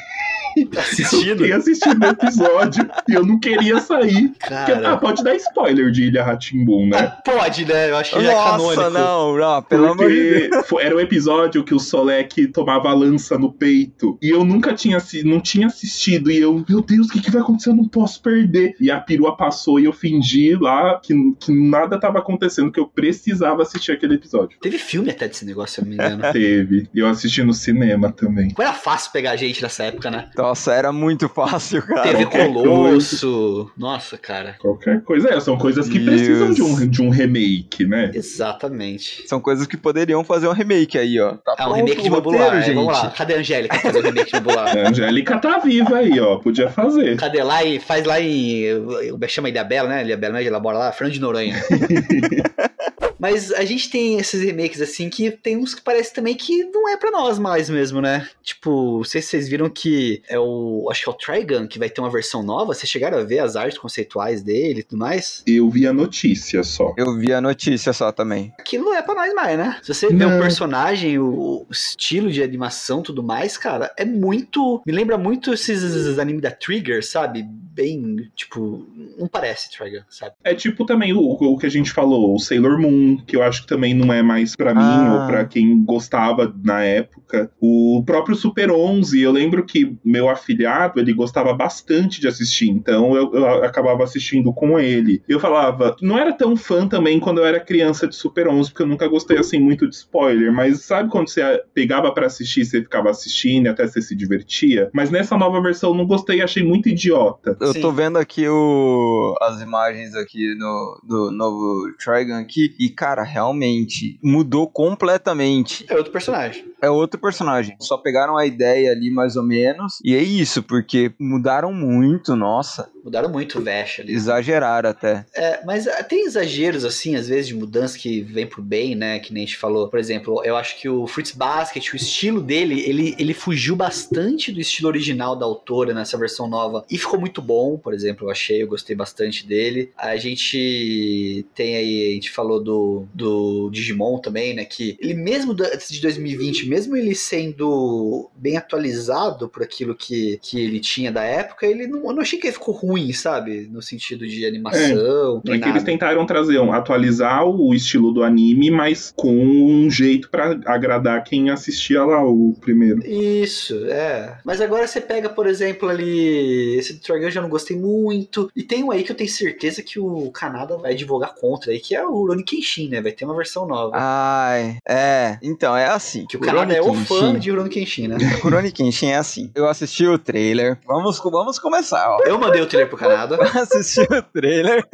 eu Assistindo? fiquei assistindo o episódio e eu não queria sair. Porque, ah, Cara. pode dar spoiler de Ilha Ratimbum, né? Ah, Pode, né? Eu acho que já é Nossa, canônico. não, não, pelo amor de Deus. Era um episódio que o Solek tomava a lança no peito. E eu nunca tinha, não tinha assistido. E eu, meu Deus, o que, que vai acontecer? Eu não posso perder. E a perua passou e eu fingi lá que, que nada tava acontecendo, que eu precisava assistir aquele episódio. Teve filme até desse negócio, se eu não me engano. (laughs) Teve. E eu assisti no cinema também. Era fácil pegar gente nessa época, né? Nossa, era muito fácil, cara. Qualquer Colosso. Nossa, cara. Qualquer coisa. É, são coisas que Deus. precisam de um, de um remake, né? Exatamente. São coisas que poderiam fazer um remake aí, ó. Tá Ah, um remake de o roteiro, é, gente. Vamos lá. Cadê a Angélica pra fazer o remake de Mabular? (laughs) A Angélica tá viva aí, ó. Podia fazer. Cadê lá e faz lá em. O chama Ilhabela, né? Ilhabela, né? Elabora lá, Fernando de Noronha. (laughs) Mas a gente tem esses remakes assim que tem uns que parece também que não é pra nós mais mesmo, né? Tipo, não sei se vocês viram que é o. Acho que é o Trigun que vai ter uma versão nova. Vocês chegaram a ver as artes conceituais dele e tudo mais? Eu vi a notícia só. Eu vi a notícia só também. Aquilo não é pra nós mais, né? Se você vê o Não. personagem, o, o estilo de animação tudo mais, cara, é muito. Me lembra muito esses animes da Trigger, sabe? Bem, tipo. Não parece Trigger, sabe? É tipo também o, o que a gente falou, o Sailor Moon, que eu acho que também não é mais pra mim Ah. ou pra quem gostava na época. O próprio Super 11, eu lembro que meu afilhado, ele gostava bastante de assistir, então eu, eu acabava assistindo com ele. Eu falava, não era tão fã também quando eu era criança de Super 11, porque eu nunca gostei assim muito de spoiler, mas sabe quando você pegava pra assistir, você ficava assistindo e até você se divertia? Mas nessa nova versão eu não gostei, achei muito idiota. Eu Sim. tô vendo aqui o, as imagens aqui no, do novo Trigun aqui e, cara, realmente mudou completamente. É outro personagem. É outro personagem. Só pegaram a ideia ali mais ou menos e é isso, porque mudaram muito, nossa, Mudaram muito o Vash ali. exageraram até. É, mas ah, tem exageros, assim, às vezes, de mudança que vem pro bem, né? Que nem a gente falou. Por exemplo, eu acho que o Fruits Basket, o estilo dele, ele, ele fugiu bastante do estilo original da autora nessa versão nova. E ficou muito bom, por exemplo, eu achei, eu gostei bastante dele. A gente tem aí, a gente falou do, do Digimon também, né? Que ele mesmo antes de 2020, mesmo ele sendo bem atualizado por aquilo que, que ele tinha da época, ele não, eu não achei que ele ficou ruim, sabe? No sentido de animação, É nem que eles tentaram trazer, um, atualizar o estilo do anime, mas com um jeito pra agradar quem assistia lá o primeiro. Isso, é. Mas agora você pega, por exemplo, ali. Esse do Trigun eu já não gostei muito. E tem um aí que eu tenho certeza que o Kanada vai advogar contra aí, que é o Rurouni Kenshin, né? Vai ter uma versão nova. Ai, é. Então, é assim. que o Kanada é o fã Kenshin- de Rurouni Kenshin, né? (laughs) Rurouni Kenshin é assim. Eu assisti o trailer. Vamos, vamos começar, ó. Eu mandei o trailer pro Kanada. (laughs) assisti o trailer.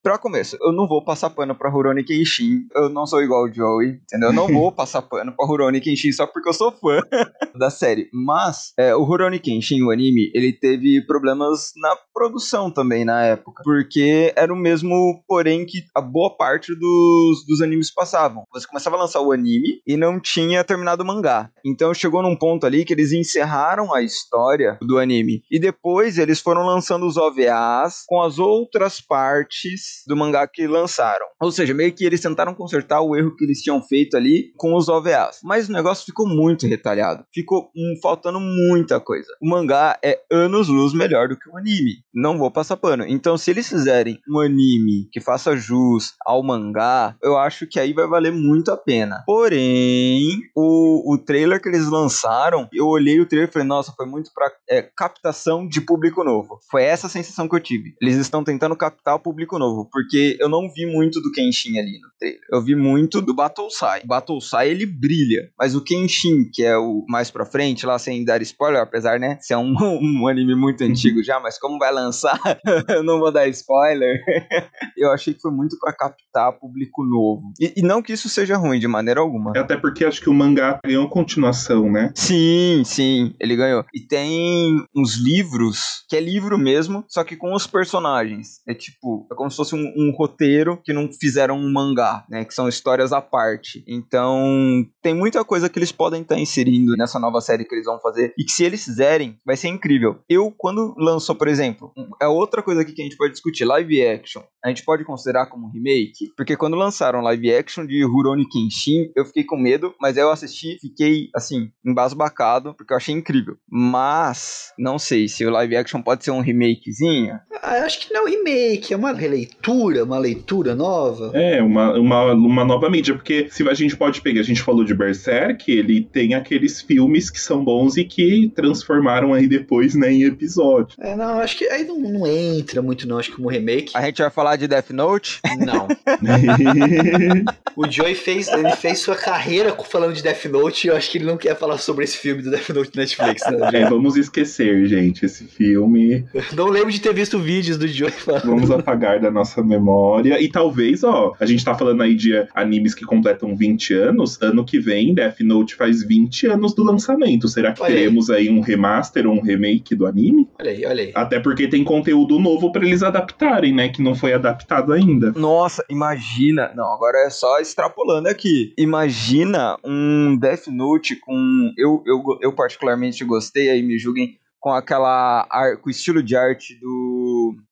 Pra começo, eu não vou passar pano pra Rurouni Kenshin. Eu não sou igual o Joey, entendeu? Eu não vou (laughs) passar pano pra Rurouni Kenshin só porque eu sou fã (laughs) da série. Mas, é, o Rurouni Kenshin, o anime, ele teve problemas na produção também na época. Porque era o mesmo, porém, que a boa parte dos, dos animes passavam. Você começava a lançar o anime e não tinha terminado o mangá. Então chegou num ponto ali que eles encerraram a história do anime. E depois eles foram lançando os OVAs com as outras partes depois do mangá que lançaram. Ou seja, meio que eles tentaram consertar o erro que eles tinham feito ali com os OVAs. Mas o negócio ficou muito retalhado. Ficou hum, faltando muita coisa. O mangá é anos-luz melhor do que o anime. Não vou passar pano. Então, se eles fizerem um anime que faça jus ao mangá, eu acho que aí vai valer muito a pena. Porém, o, o trailer que eles lançaram, eu olhei o trailer e falei, nossa, foi muito pra é, captação de público novo. Foi essa a sensação que eu tive. Eles estão tentando captar o público novo, porque eu não vi muito do Kenshin ali no trailer. Eu vi muito do Battlesai. O Battlesai, ele brilha, mas o Kenshin, que é o mais pra frente, lá sem dar spoiler, apesar, né, ser um, (laughs) um anime muito antigo já, mas como vai lançar, (laughs) eu não vou dar spoiler. (laughs) eu achei que foi muito para captar público novo. E, e, não que isso seja ruim de maneira alguma. Até porque acho que o mangá ganhou continuação, né? Sim, sim, ele ganhou. E tem uns livros, que é livro mesmo, só que com os personagens. É tipo, é como se fosse um, um roteiro que não fizeram um mangá, né? Que são histórias à parte. Então, tem muita coisa que eles podem estar tá inserindo nessa nova série que eles vão fazer. E que se eles fizerem, vai ser incrível. Eu, quando lançou, por exemplo, é outra coisa aqui que a gente pode discutir, live action. A gente pode considerar como remake? Porque quando lançaram live action de Rurouni Kenshin, eu fiquei com medo, mas eu assisti, fiquei, assim, embasbacado, porque eu achei incrível. Mas, não sei se o live action pode ser um remakezinho. Ah, acho que não é um remake, é uma releitura, uma leitura nova. É, uma, uma, uma nova mídia, porque se a gente pode pegar, a gente falou de Berserk, ele tem aqueles filmes que são bons e que transformaram aí depois, né, em episódio. É, não, acho que aí não, não entra muito não, acho que como remake. A gente vai falar de Death Note? Não. (laughs) o Joey fez, ele fez sua carreira falando de Death Note e eu acho que ele não quer falar sobre esse filme do Death Note Netflix, né? É, vamos esquecer, gente, esse filme. não lembro de ter visto vídeos do Joey falando. Vamos apagar da nossa memória e talvez, ó, a gente tá falando aí de animes que completam 20 anos, ano que vem Death Note faz 20 anos do lançamento. Será que olha teremos aí. aí um remaster ou um remake do anime? Olha aí, olha aí. Até porque tem conteúdo novo para eles adaptarem, né, que não foi adaptado ainda. Nossa, imagina. Não, agora é só extrapolando aqui. Imagina um Death Note com. Eu, eu, eu particularmente gostei, aí me julguem com aquela com o estilo de arte do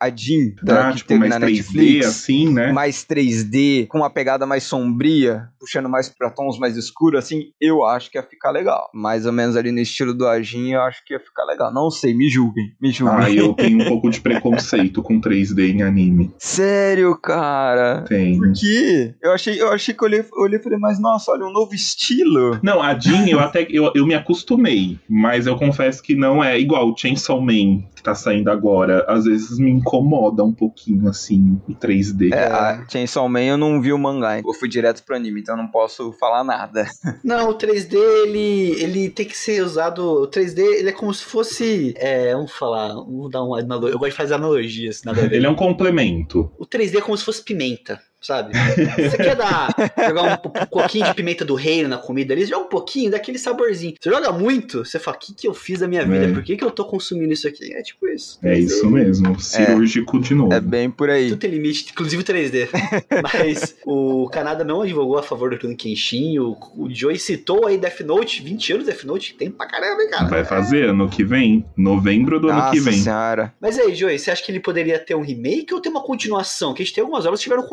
Adin ah, que tipo, teve mais na 3D, Netflix, assim, né? Mais 3D, com uma pegada mais sombria, puxando mais para tons mais escuros, assim, eu acho que ia ficar legal. Mais ou menos ali no estilo do Adin, eu acho que ia ficar legal. Não sei, me julguem, me julguem. Ah, eu tenho um (laughs) pouco de preconceito com 3D em anime. Sério, cara? Tem. Por quê? Eu achei, eu achei que eu olhei, eu olhei e falei, mas nossa, olha, um novo estilo. Não, a Jean, eu até eu, eu me acostumei, mas eu confesso que não é igual o Chainsaw Man, tá saindo agora, às vezes me incomoda um pouquinho, assim, o 3D. É, a Chainsaw Man eu não vi o mangá, eu fui direto pro anime, então não posso falar nada. (laughs) Não, o 3D, ele, ele tem que ser usado, o 3D, ele é como se fosse, é, vamos falar, vamos dar uma analogia, eu gosto de fazer analogias, nada a ver. Ele é um complemento. O 3D é como se fosse pimenta sabe? Você quer dar, jogar um, um pouquinho de pimenta do reino na comida ali, joga um pouquinho daquele saborzinho. Você joga muito, você fala, o que, que eu fiz da minha vida? É. Por que, que eu tô consumindo isso aqui? É tipo isso. É isso mesmo, cirúrgico é, de novo. É bem por aí. Tudo tem limite, inclusive o 3D. (laughs) Mas o Canadá não advogou a favor do Kuni Kenshin, o, o Joey citou aí Death Note, 20 anos Death Note, tem pra caramba, hein, cara? Vai fazer ano que vem, novembro do Nossa ano que vem. Senhora. Mas aí, Joey, você acha que ele poderia ter um remake ou ter uma continuação? Que a gente tem algumas obras que tiveram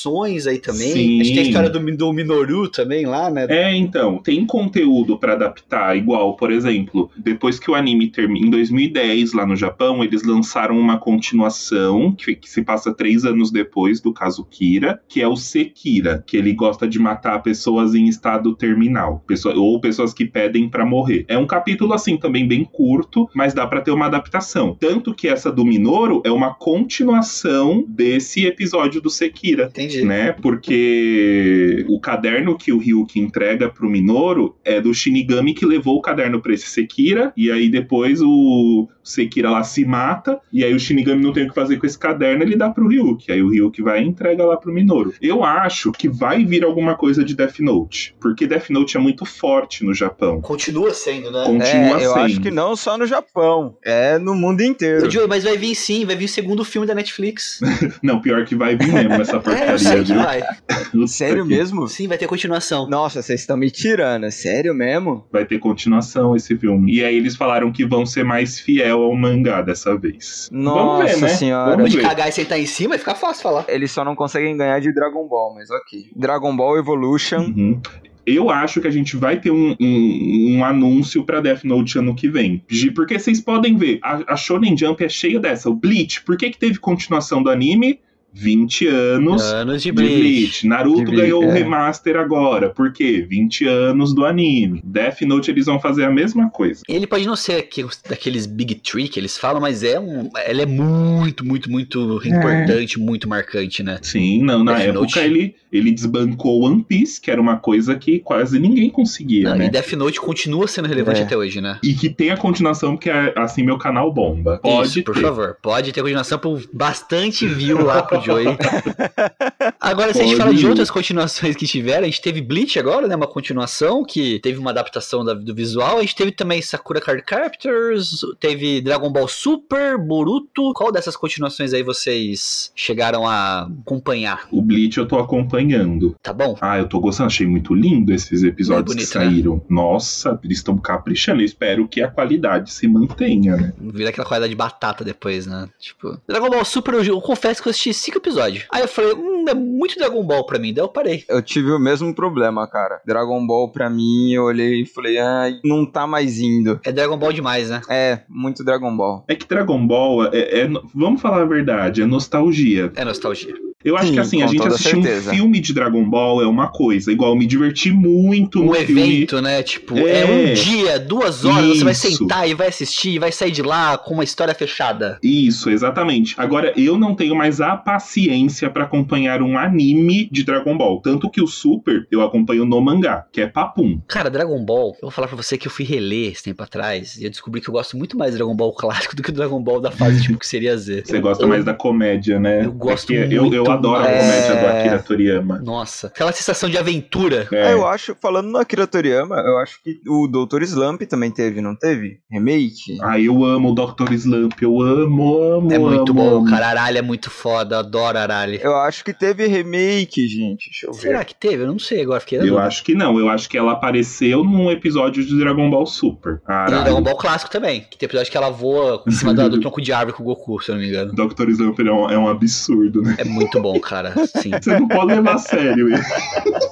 continuações aí também. Sim. A gente tem a história do, do Minoru também lá, né? É, então, tem conteúdo para adaptar, igual, por exemplo, depois que o anime termina, em 2010, lá no Japão, eles lançaram uma continuação, que, que se passa três anos depois do caso Kira, que é o Sekira, que ele gosta de matar pessoas em estado terminal, pessoa, ou pessoas que pedem para morrer. É um capítulo, assim, também bem curto, mas dá para ter uma adaptação. Tanto que essa do Minoru é uma continuação desse episódio do Sekira. Entendi. Né? Porque o caderno que o Ryuki entrega pro Minoru é do Shinigami que levou o caderno pra esse Sekira, e aí depois o Sekira lá se mata, e aí o Shinigami não tem o que fazer com esse caderno, ele dá pro Ryuki. Aí o Ryuki vai e entrega lá pro Minoru. Eu acho que vai vir alguma coisa de Death Note, porque Death Note é muito forte no Japão. Continua sendo, né? Continua é, eu acho que não só no Japão, é no mundo inteiro. Ô, Joey, mas vai vir sim, vai vir o segundo filme da Netflix. (laughs) não, pior que vai vir mesmo essa porcaria, (laughs) é, eu sei viu? vai. (laughs) Sério mesmo? Sim, vai ter continuação. Nossa, vocês estão me tirando, é sério mesmo? Vai ter continuação esse filme. E aí eles falaram que vão ser mais fiel ao mangá dessa vez. Nossa Vamos ver, né? senhora. Vamos De ver. cagar e sentar em cima, fica fácil falar. Eles só não conseguem ganhar de Dragon Ball, mas ok. Dragon Ball Evolution. Uhum. Eu acho que a gente vai ter um, um, um anúncio pra Death Note ano que vem. Porque vocês podem ver, a, a Shonen Jump é cheia dessa. O Bleach, por que, que teve continuação do anime? 20 anos Anos de de Bleach. Bleach. Naruto De Bleach, ganhou o é. remaster agora. Por quê? 20 anos do anime. Death Note eles vão fazer a mesma coisa. Ele pode não ser aqui- daqueles Big Tree que eles falam, mas é um. Ele é muito, muito, muito importante, muito marcante, né? Sim, não, na Death época Note. ele, ele desbancou One Piece, que era uma coisa que quase ninguém conseguia, Não, né? E Death Note continua sendo relevante É. até hoje, né? E que tem a continuação, porque é, assim meu canal bomba. Pode Isso, por ter. favor. Pode ter continuação por bastante view lá pro Joey. (laughs) Agora, se a gente fala de outras continuações que tiveram, a gente teve Bleach agora, né? Uma continuação que teve uma adaptação da- do visual. A gente teve também Sakura Card Captors, teve Dragon Ball Super, Boruto. Qual dessas continuações aí vocês chegaram a acompanhar? O Bleach eu tô acompanhando. Tá bom? Ah, eu tô gostando, achei muito lindo esses episódios É bonito, que saíram. Nossa, eles estão caprichando. Eu espero que a qualidade se mantenha, né? Vira aquela qualidade de batata depois, né? Tipo, Dragon Ball Super, eu, eu confesso que eu assisti cinco episódios. Aí eu falei, hum, é muito Dragon Ball pra mim. Daí eu parei. Eu tive o mesmo problema, cara. Dragon Ball pra mim, eu olhei e falei, ai, não tá mais indo. É Dragon Ball demais, né? É, muito Dragon Ball. É que Dragon Ball é, é- vamos falar a verdade, é nostalgia. É nostalgia. Eu acho Sim, que assim, a gente assistir um certeza. filme de Dragon Ball é uma coisa. Igual, eu me diverti muito Um no filme. evento, né? Tipo, é. É. um dia, duas horas, você vai Isso. sentar e vai assistir, e vai sair de lá com uma história fechada. Isso, exatamente. Agora, eu não tenho mais a paciência pra acompanhar um anime de Dragon Ball. Tanto que o Super eu acompanho no mangá, que é Papum. Cara, Dragon Ball, eu vou falar pra você que eu fui reler esse tempo atrás e eu descobri que eu gosto muito mais de Dragon Ball (laughs) clássico do que do Dragon Ball da fase tipo que seria Z. Você gosta Eu- mais da comédia, né? eu gosto É que eu, eu muito adoro a mais. comédia do É. Akira Toriyama. Nossa, aquela sensação de aventura. É. Ah, eu acho, falando no Akira Toriyama, eu acho que o Dr. Slump também teve, não teve? Remake? Ah, eu amo o Dr. Slump, eu amo, amo, É muito amo, bom, amo. cara. Aralho é muito foda, adoro Aralho. Eu acho que teve remake, gente. Deixa eu ver. Será que teve? Eu não sei agora, fiquei na Eu acho que não, eu acho que ela apareceu num episódio de Dragon Ball Super. E. Dragon Ball clássico também, que tem episódio que ela voa em cima do, do tronco de árvore com o Goku, se eu não me engano. Dr. Slump é um, é um absurdo, né? É muito bom, cara. Sim. (laughs) Você não pode levar a sério ele.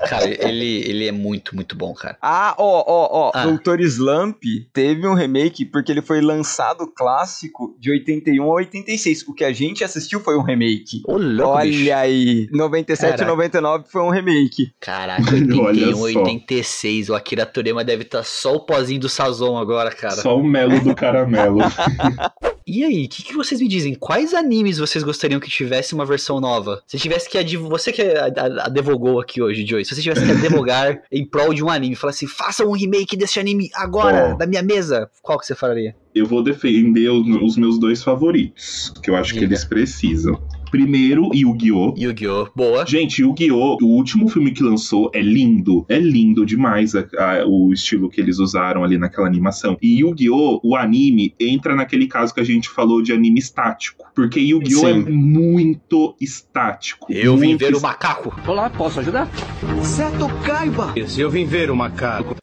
Cara, ele, ele é muito, muito bom, cara. Ah, ó, ó, ó. Ah. Dr. Slump teve um remake porque ele foi lançado clássico de 81 a 86. O que a gente assistiu foi um remake. Ô, louco, bicho. Olha aí. 97 e Caraca. 99 foi um remake. Caraca, (laughs) Olha 81, só. 86. O Akira Toriyama deve estar só o pozinho do Sazon agora, cara. Só o melo do caramelo. (laughs) E aí, o que, que vocês me dizem? Quais animes vocês gostariam que tivesse uma versão nova? Se tivesse que adv... Você que a- a- advogou aqui hoje, Joey, se você tivesse que advogar (laughs) em prol de um anime, falar assim, faça um remake desse anime agora, Ó. da minha mesa, qual que você faria? Eu vou defender os, meus dois favoritos, que eu acho que Diga. eles precisam. Primeiro, Yu-Gi-Oh! Yu-Gi-Oh! Boa. Gente, Yu-Gi-Oh! O último filme que lançou é lindo. É lindo demais a- a- o estilo que eles usaram ali naquela animação. E Yu-Gi-Oh! O anime entra naquele caso que a gente falou de anime estático. Porque Yu-Gi-Oh! é muito estático. Eu vim muito ver o es- macaco. Olá, posso ajudar? Certo, Caiba! Isso, eu vim ver o macaco.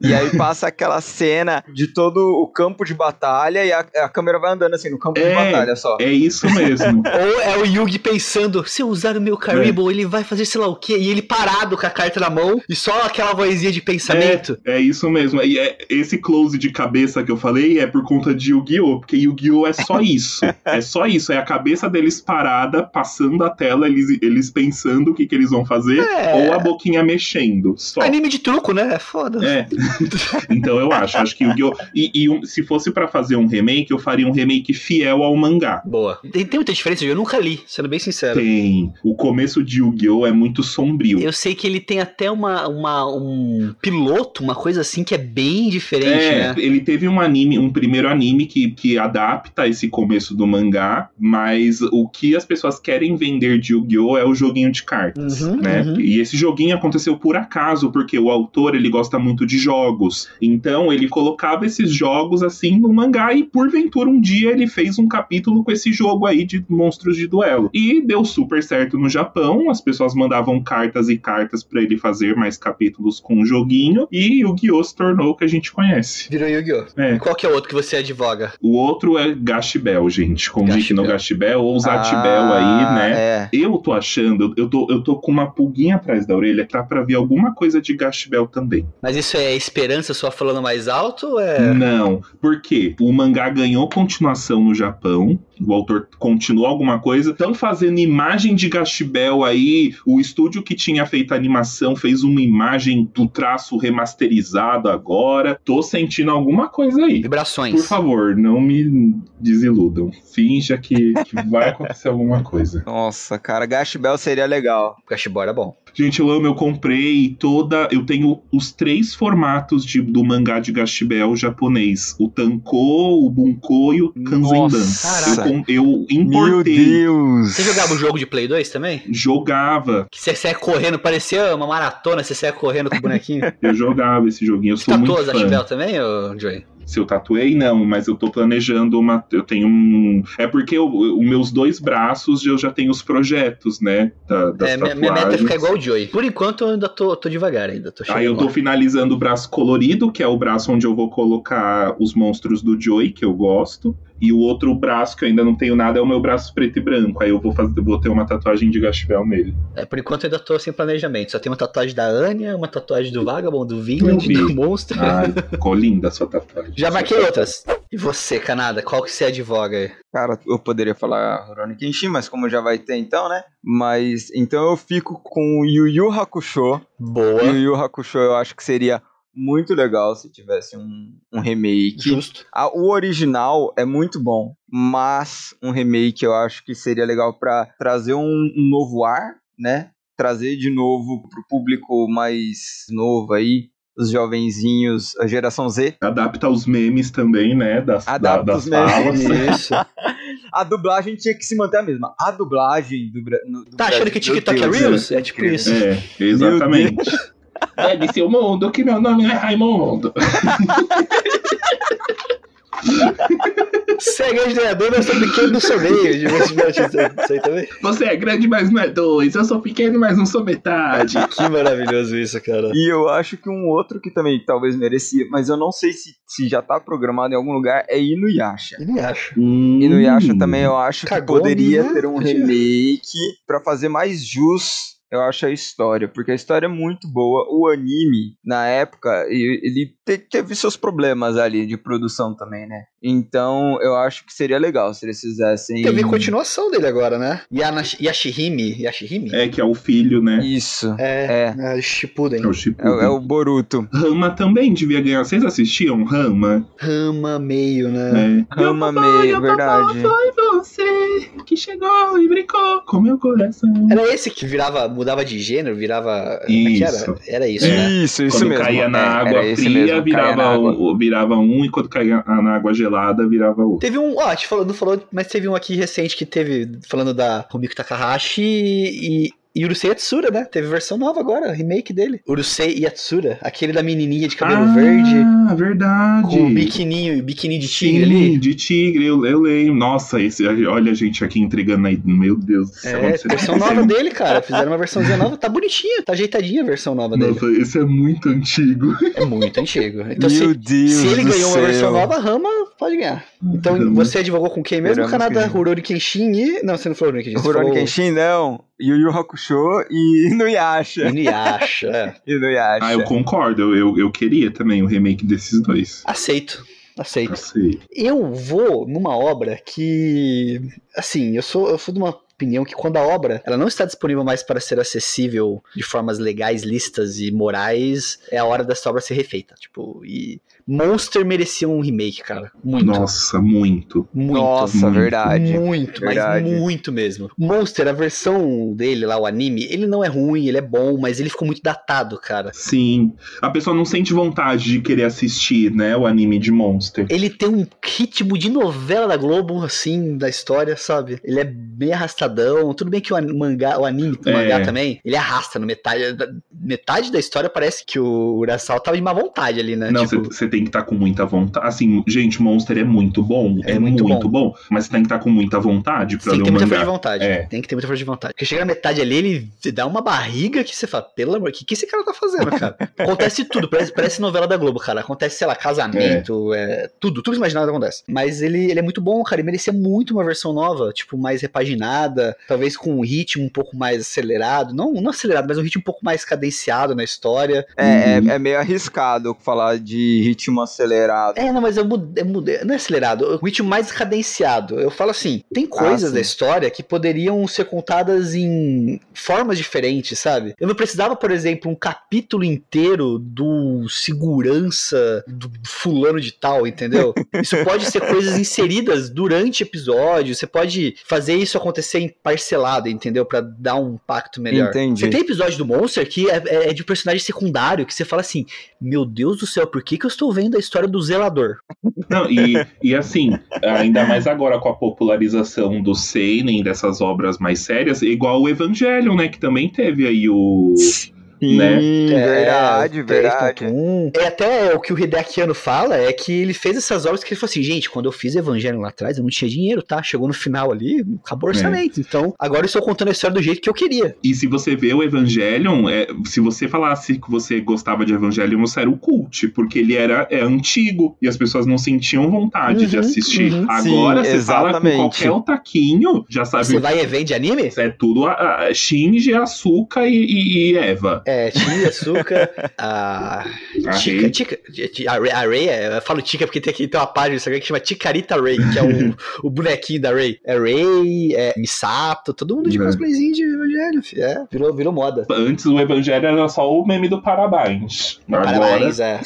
E aí passa aquela cena de todo o campo de batalha e a, a câmera vai andando assim no campo de É. batalha só. É isso mesmo. (laughs) Ou é o Yugi pensando, se eu usar o meu Karibo, ele vai fazer sei lá o quê, e ele parado com a carta na mão, e só aquela vozinha de pensamento. É isso mesmo. E é- esse close de cabeça que eu falei é por conta de Yu-Gi-Oh! Porque Yu-Gi-Oh! é só (laughs) isso. é só isso. É a cabeça deles parada, passando a tela, eles, eles pensando o que, que eles vão fazer, É. ou a boquinha mexendo. Só. Anime de truco, né? É foda. É. (laughs) então eu acho. Acho que Yu-Gi-Oh! E, se fosse pra fazer um remake, eu faria um remake fiel ao mangá. Boa. Tem, tem muita diferença, eu nunca li, sendo bem sincero. Tem. O começo de Yu-Gi-Oh! é muito sombrio. Eu sei que ele tem até uma, uma- um piloto, uma coisa assim que é bem diferente, É, né? ele teve um anime, um primeiro anime que, que adapta esse começo do mangá, mas o que as pessoas querem vender de Yu-Gi-Oh! é o joguinho de cartas, Uhum, né? uhum. E esse joguinho aconteceu por acaso, porque o autor, ele gosta muito de jogos jogos. Então ele colocava esses jogos assim no mangá e porventura um dia ele fez um capítulo com esse jogo aí de monstros de duelo. E deu super certo no Japão, as pessoas mandavam cartas e cartas para ele fazer mais capítulos com o joguinho e Yu-Gi-Oh! se tornou o que a gente conhece. Virou Yu-Gi-Oh! É. Qual que é o outro que você advoga? O outro é Gashbel, gente. Convite no Gashbel. Gashbel ou Zatbel Ah, aí, né? É. Eu tô achando, eu tô, eu tô com uma pulguinha atrás da orelha, tá pra ver alguma coisa de Gashbel também. Mas isso é esperança sua falando mais alto é. Não, porque o mangá ganhou continuação no Japão, o autor continuou alguma coisa, estão fazendo imagem de Gashbel aí, o estúdio que tinha feito a animação fez uma imagem do traço remasterizado agora, tô sentindo alguma coisa aí. Vibrações. Por favor, não me desiludam. Finja que, que vai acontecer alguma coisa. Nossa, cara, Gash Bell seria legal. Gashibora é bom. Gente, eu amo, eu comprei toda. Eu tenho os três formatos de, do mangá de Gashbel japonês: o Tanko, o Bunko e o Kanzenban. Nossa. Eu, com- eu Meu importei, Deus. Você jogava o jogo de Play 2 também? jogava. Que você saia correndo, parecia uma maratona, você saia correndo com o bonequinho. (laughs) Eu jogava esse joguinho. Eu Você sou tatuou muito a fã. Gashibel também, ô Joey? Se eu tatuei, não, mas eu tô planejando uma. Eu tenho um. É porque os meus dois braços eu já tenho os projetos, né? Da, das É, minha, tatuagens. minha meta é ficar igual o Joey. Por enquanto eu ainda tô, tô devagar ainda. Tô Aí eu tô finalizando o braço colorido, que é o braço onde eu vou colocar os monstros do Joey, que eu gosto. E o outro braço que eu ainda não tenho nada é o meu braço preto e branco. Aí eu vou fazer, vou ter uma tatuagem de Gashbel nele. É, por enquanto eu ainda tô sem planejamento. Só tem uma tatuagem da Anya, uma tatuagem do Vagabond, do Vinland, vi. do Monstro. Ai, ficou linda a sua tatuagem. Já marquei outras. E você, Canada, qual que você advoga aí? Cara, eu poderia falar Rurouni Kenshin, mas como já vai ter então, né? Mas então eu fico com o Yu Yu Hakusho. Boa. Yu Yu Hakusho eu acho que seria muito legal se tivesse um, um remake. Justo. Ah, o original é muito bom, mas um remake eu acho que seria legal pra trazer um, um novo ar, né? Trazer de novo pro público mais novo aí, os jovenzinhos, a geração Z. Adapta os memes também, né? Das, Adapta da, das os memes. falas. (laughs) A dublagem tinha que se manter a mesma. A dublagem do, no- do Tá achando Brasil- que TikTok é Reels? É tipo isso. É, exatamente. É de seu mundo que meu nome é Raimundo. Você é grande ganhador, mas eu sou pequeno no seu meio. De também. Você é grande, mas não é dois. Eu sou pequeno, mas não sou metade. Que maravilhoso isso, cara. E eu acho que um outro que também talvez merecia, mas eu não sei se, se já tá programado em algum lugar, é Inuyasha. Acho. Hum. Inuyasha também eu acho Cagou, que poderia né? ter um remake pra fazer mais jus, eu acho, a história, porque a história é muito boa. O anime, na época, ele te- teve seus problemas ali de produção também, né? Então, eu acho que seria legal se eles fizessem... Teve continuação dele agora, né? Yashihime. Yashihime? É que é o filho, né? Isso, É. é. é Shippuden. É o É, Shippuden. o- é o Boruto. Rama também devia ganhar. Vocês assistiam Rama? Rama meio, né? É. Rama meio, verdade. Foi você que chegou e brincou com meu coração. Era esse que virava, mudava de gênero, virava. é Isso. Era, era isso, né? Isso, isso quando mesmo. caía na É, água fria, virava, na água. um, virava um, e quando caía na água gelada, virava. Teve um, ó, a gente falou, não falou, mas teve um aqui recente que teve, falando da Rumiko Takahashi e, e Urusei Yatsura, né? Teve versão nova agora, remake dele. Urusei Yatsura, aquele da menininha de cabelo ah, verde, verdade. com o biquininho, biquininho de tigre Sim, ali. de tigre, eu, eu lembro. Nossa, esse, olha a gente aqui entregando aí. Meu Deus do céu. É, você- versão nova dele, cara. Fizeram uma versãozinha nova, tá bonitinha, tá ajeitadinha a versão nova dele. Nossa, esse é muito antigo. É muito antigo. Então, Meu se, Deus se ele do ganhou uma céu. versão nova, a Rama pode ganhar. Então Rama. você advogou com quem mesmo? Canadá, Rurouni Kenshin e. Não, você não falou Rurouni Kenshin. Rurouni falou Kenshin, não. Yu Yu Hakusho e (laughs) Inuyasha. Inuyasha. é. (laughs) Inuyasha. Ah, eu concordo. Eu, eu, eu queria também o remake desses dois. Aceito. Aceito. Assim. Eu vou numa obra que. Assim, eu sou, eu sou de uma opinião que quando a obra ela não está disponível mais para ser acessível de formas legais, listas e morais, é a hora dessa obra ser refeita. Tipo, e. Monster merecia um remake, cara. Muito. Nossa, muito. Muito. Nossa, muito. verdade. Muito, Verdade. mas muito mesmo. Monster, a versão dele lá, o anime, ele não é ruim, ele é bom, mas ele ficou muito datado, cara. Sim. A pessoa não sente vontade de querer assistir, né, o anime de Monster. Ele tem um ritmo de novela da Globo, assim, da história, sabe? Ele é bem arrastadão. Tudo bem que o an- mangá, o anime do É. mangá também, ele arrasta no metade. da- Metade da história parece que o Urasal tava de má vontade ali, né? Não, Tipo, você tem que estar com muita vontade. Assim, gente, Monster é muito bom. É, É muito, muito bom. Mas você tem que estar com muita vontade pra Tem ler que ter o muita força de vontade. É. Tem que ter muita força de vontade. Porque chega na metade ali, ele te dá uma barriga que você fala, pelo amor, o que, que esse cara tá fazendo, cara? (laughs) Acontece tudo, parece, parece novela da Globo, cara. Acontece, sei lá, casamento, é, tudo, tudo imaginado acontece. Mas ele, ele é muito bom, cara. Ele merecia muito uma versão nova, tipo, mais repaginada, talvez com um ritmo um pouco mais acelerado. Não, não acelerado, mas um ritmo um pouco mais cadenciado na história. É, Uhum. é, é meio arriscado falar de ritmo acelerado. É, não, mas eu mudei, mudei- não é acelerado, o ritmo mais cadenciado. Eu falo assim, tem coisas sim. da história que poderiam ser contadas em formas diferentes, sabe? Eu não precisava, por exemplo, um capítulo inteiro do segurança do fulano de tal, entendeu? (laughs) Isso pode ser coisas inseridas durante episódio, você pode fazer isso acontecer em parcelado, entendeu? Pra dar um impacto melhor. Entendi. Você tem episódio do Monster que é, é- é de personagem secundário, que você fala assim, meu Deus do céu, por que, que eu estou vendo a história do zelador? Não, e, e assim, ainda mais agora com a popularização do Seinen, dessas obras mais sérias, igual o Evangelion, né? Que também teve aí o. Sim, né? verdade, É, verdade. 3.1. É até o que o Hideaki Anno fala é que ele fez essas obras que ele falou assim, gente, quando eu fiz Evangelho lá atrás, eu não tinha dinheiro, tá? Chegou no final ali, acabou o É. orçamento. Então, agora eu estou contando a história do jeito que eu queria. E se você vê o Evangelion, é, se você falasse que você gostava de Evangelion, você era o cult, porque ele era é, antigo e as pessoas não sentiam vontade de Uhum, assistir. uhum. Agora Sim, você fala com exatamente. qualquer otaquinho, já sabe Você vai e vende anime? É tudo a, a Shinji, Asuka e, e- e Eva. É, Tia, Açúcar, a. (laughs) Tica. Tica, a Ray, a Ray é, eu falo Tica porque tem aqui tem uma página no Instagram que chama Ticarita Ray, que é o, (laughs) o bonequinho da Ray. É Ray, é Misato, todo mundo de É. cosplayzinho de Evangelho, filho. É, virou, virou moda. Antes o Evangelho era só o meme do parabéns. Agora, Parabéns, é.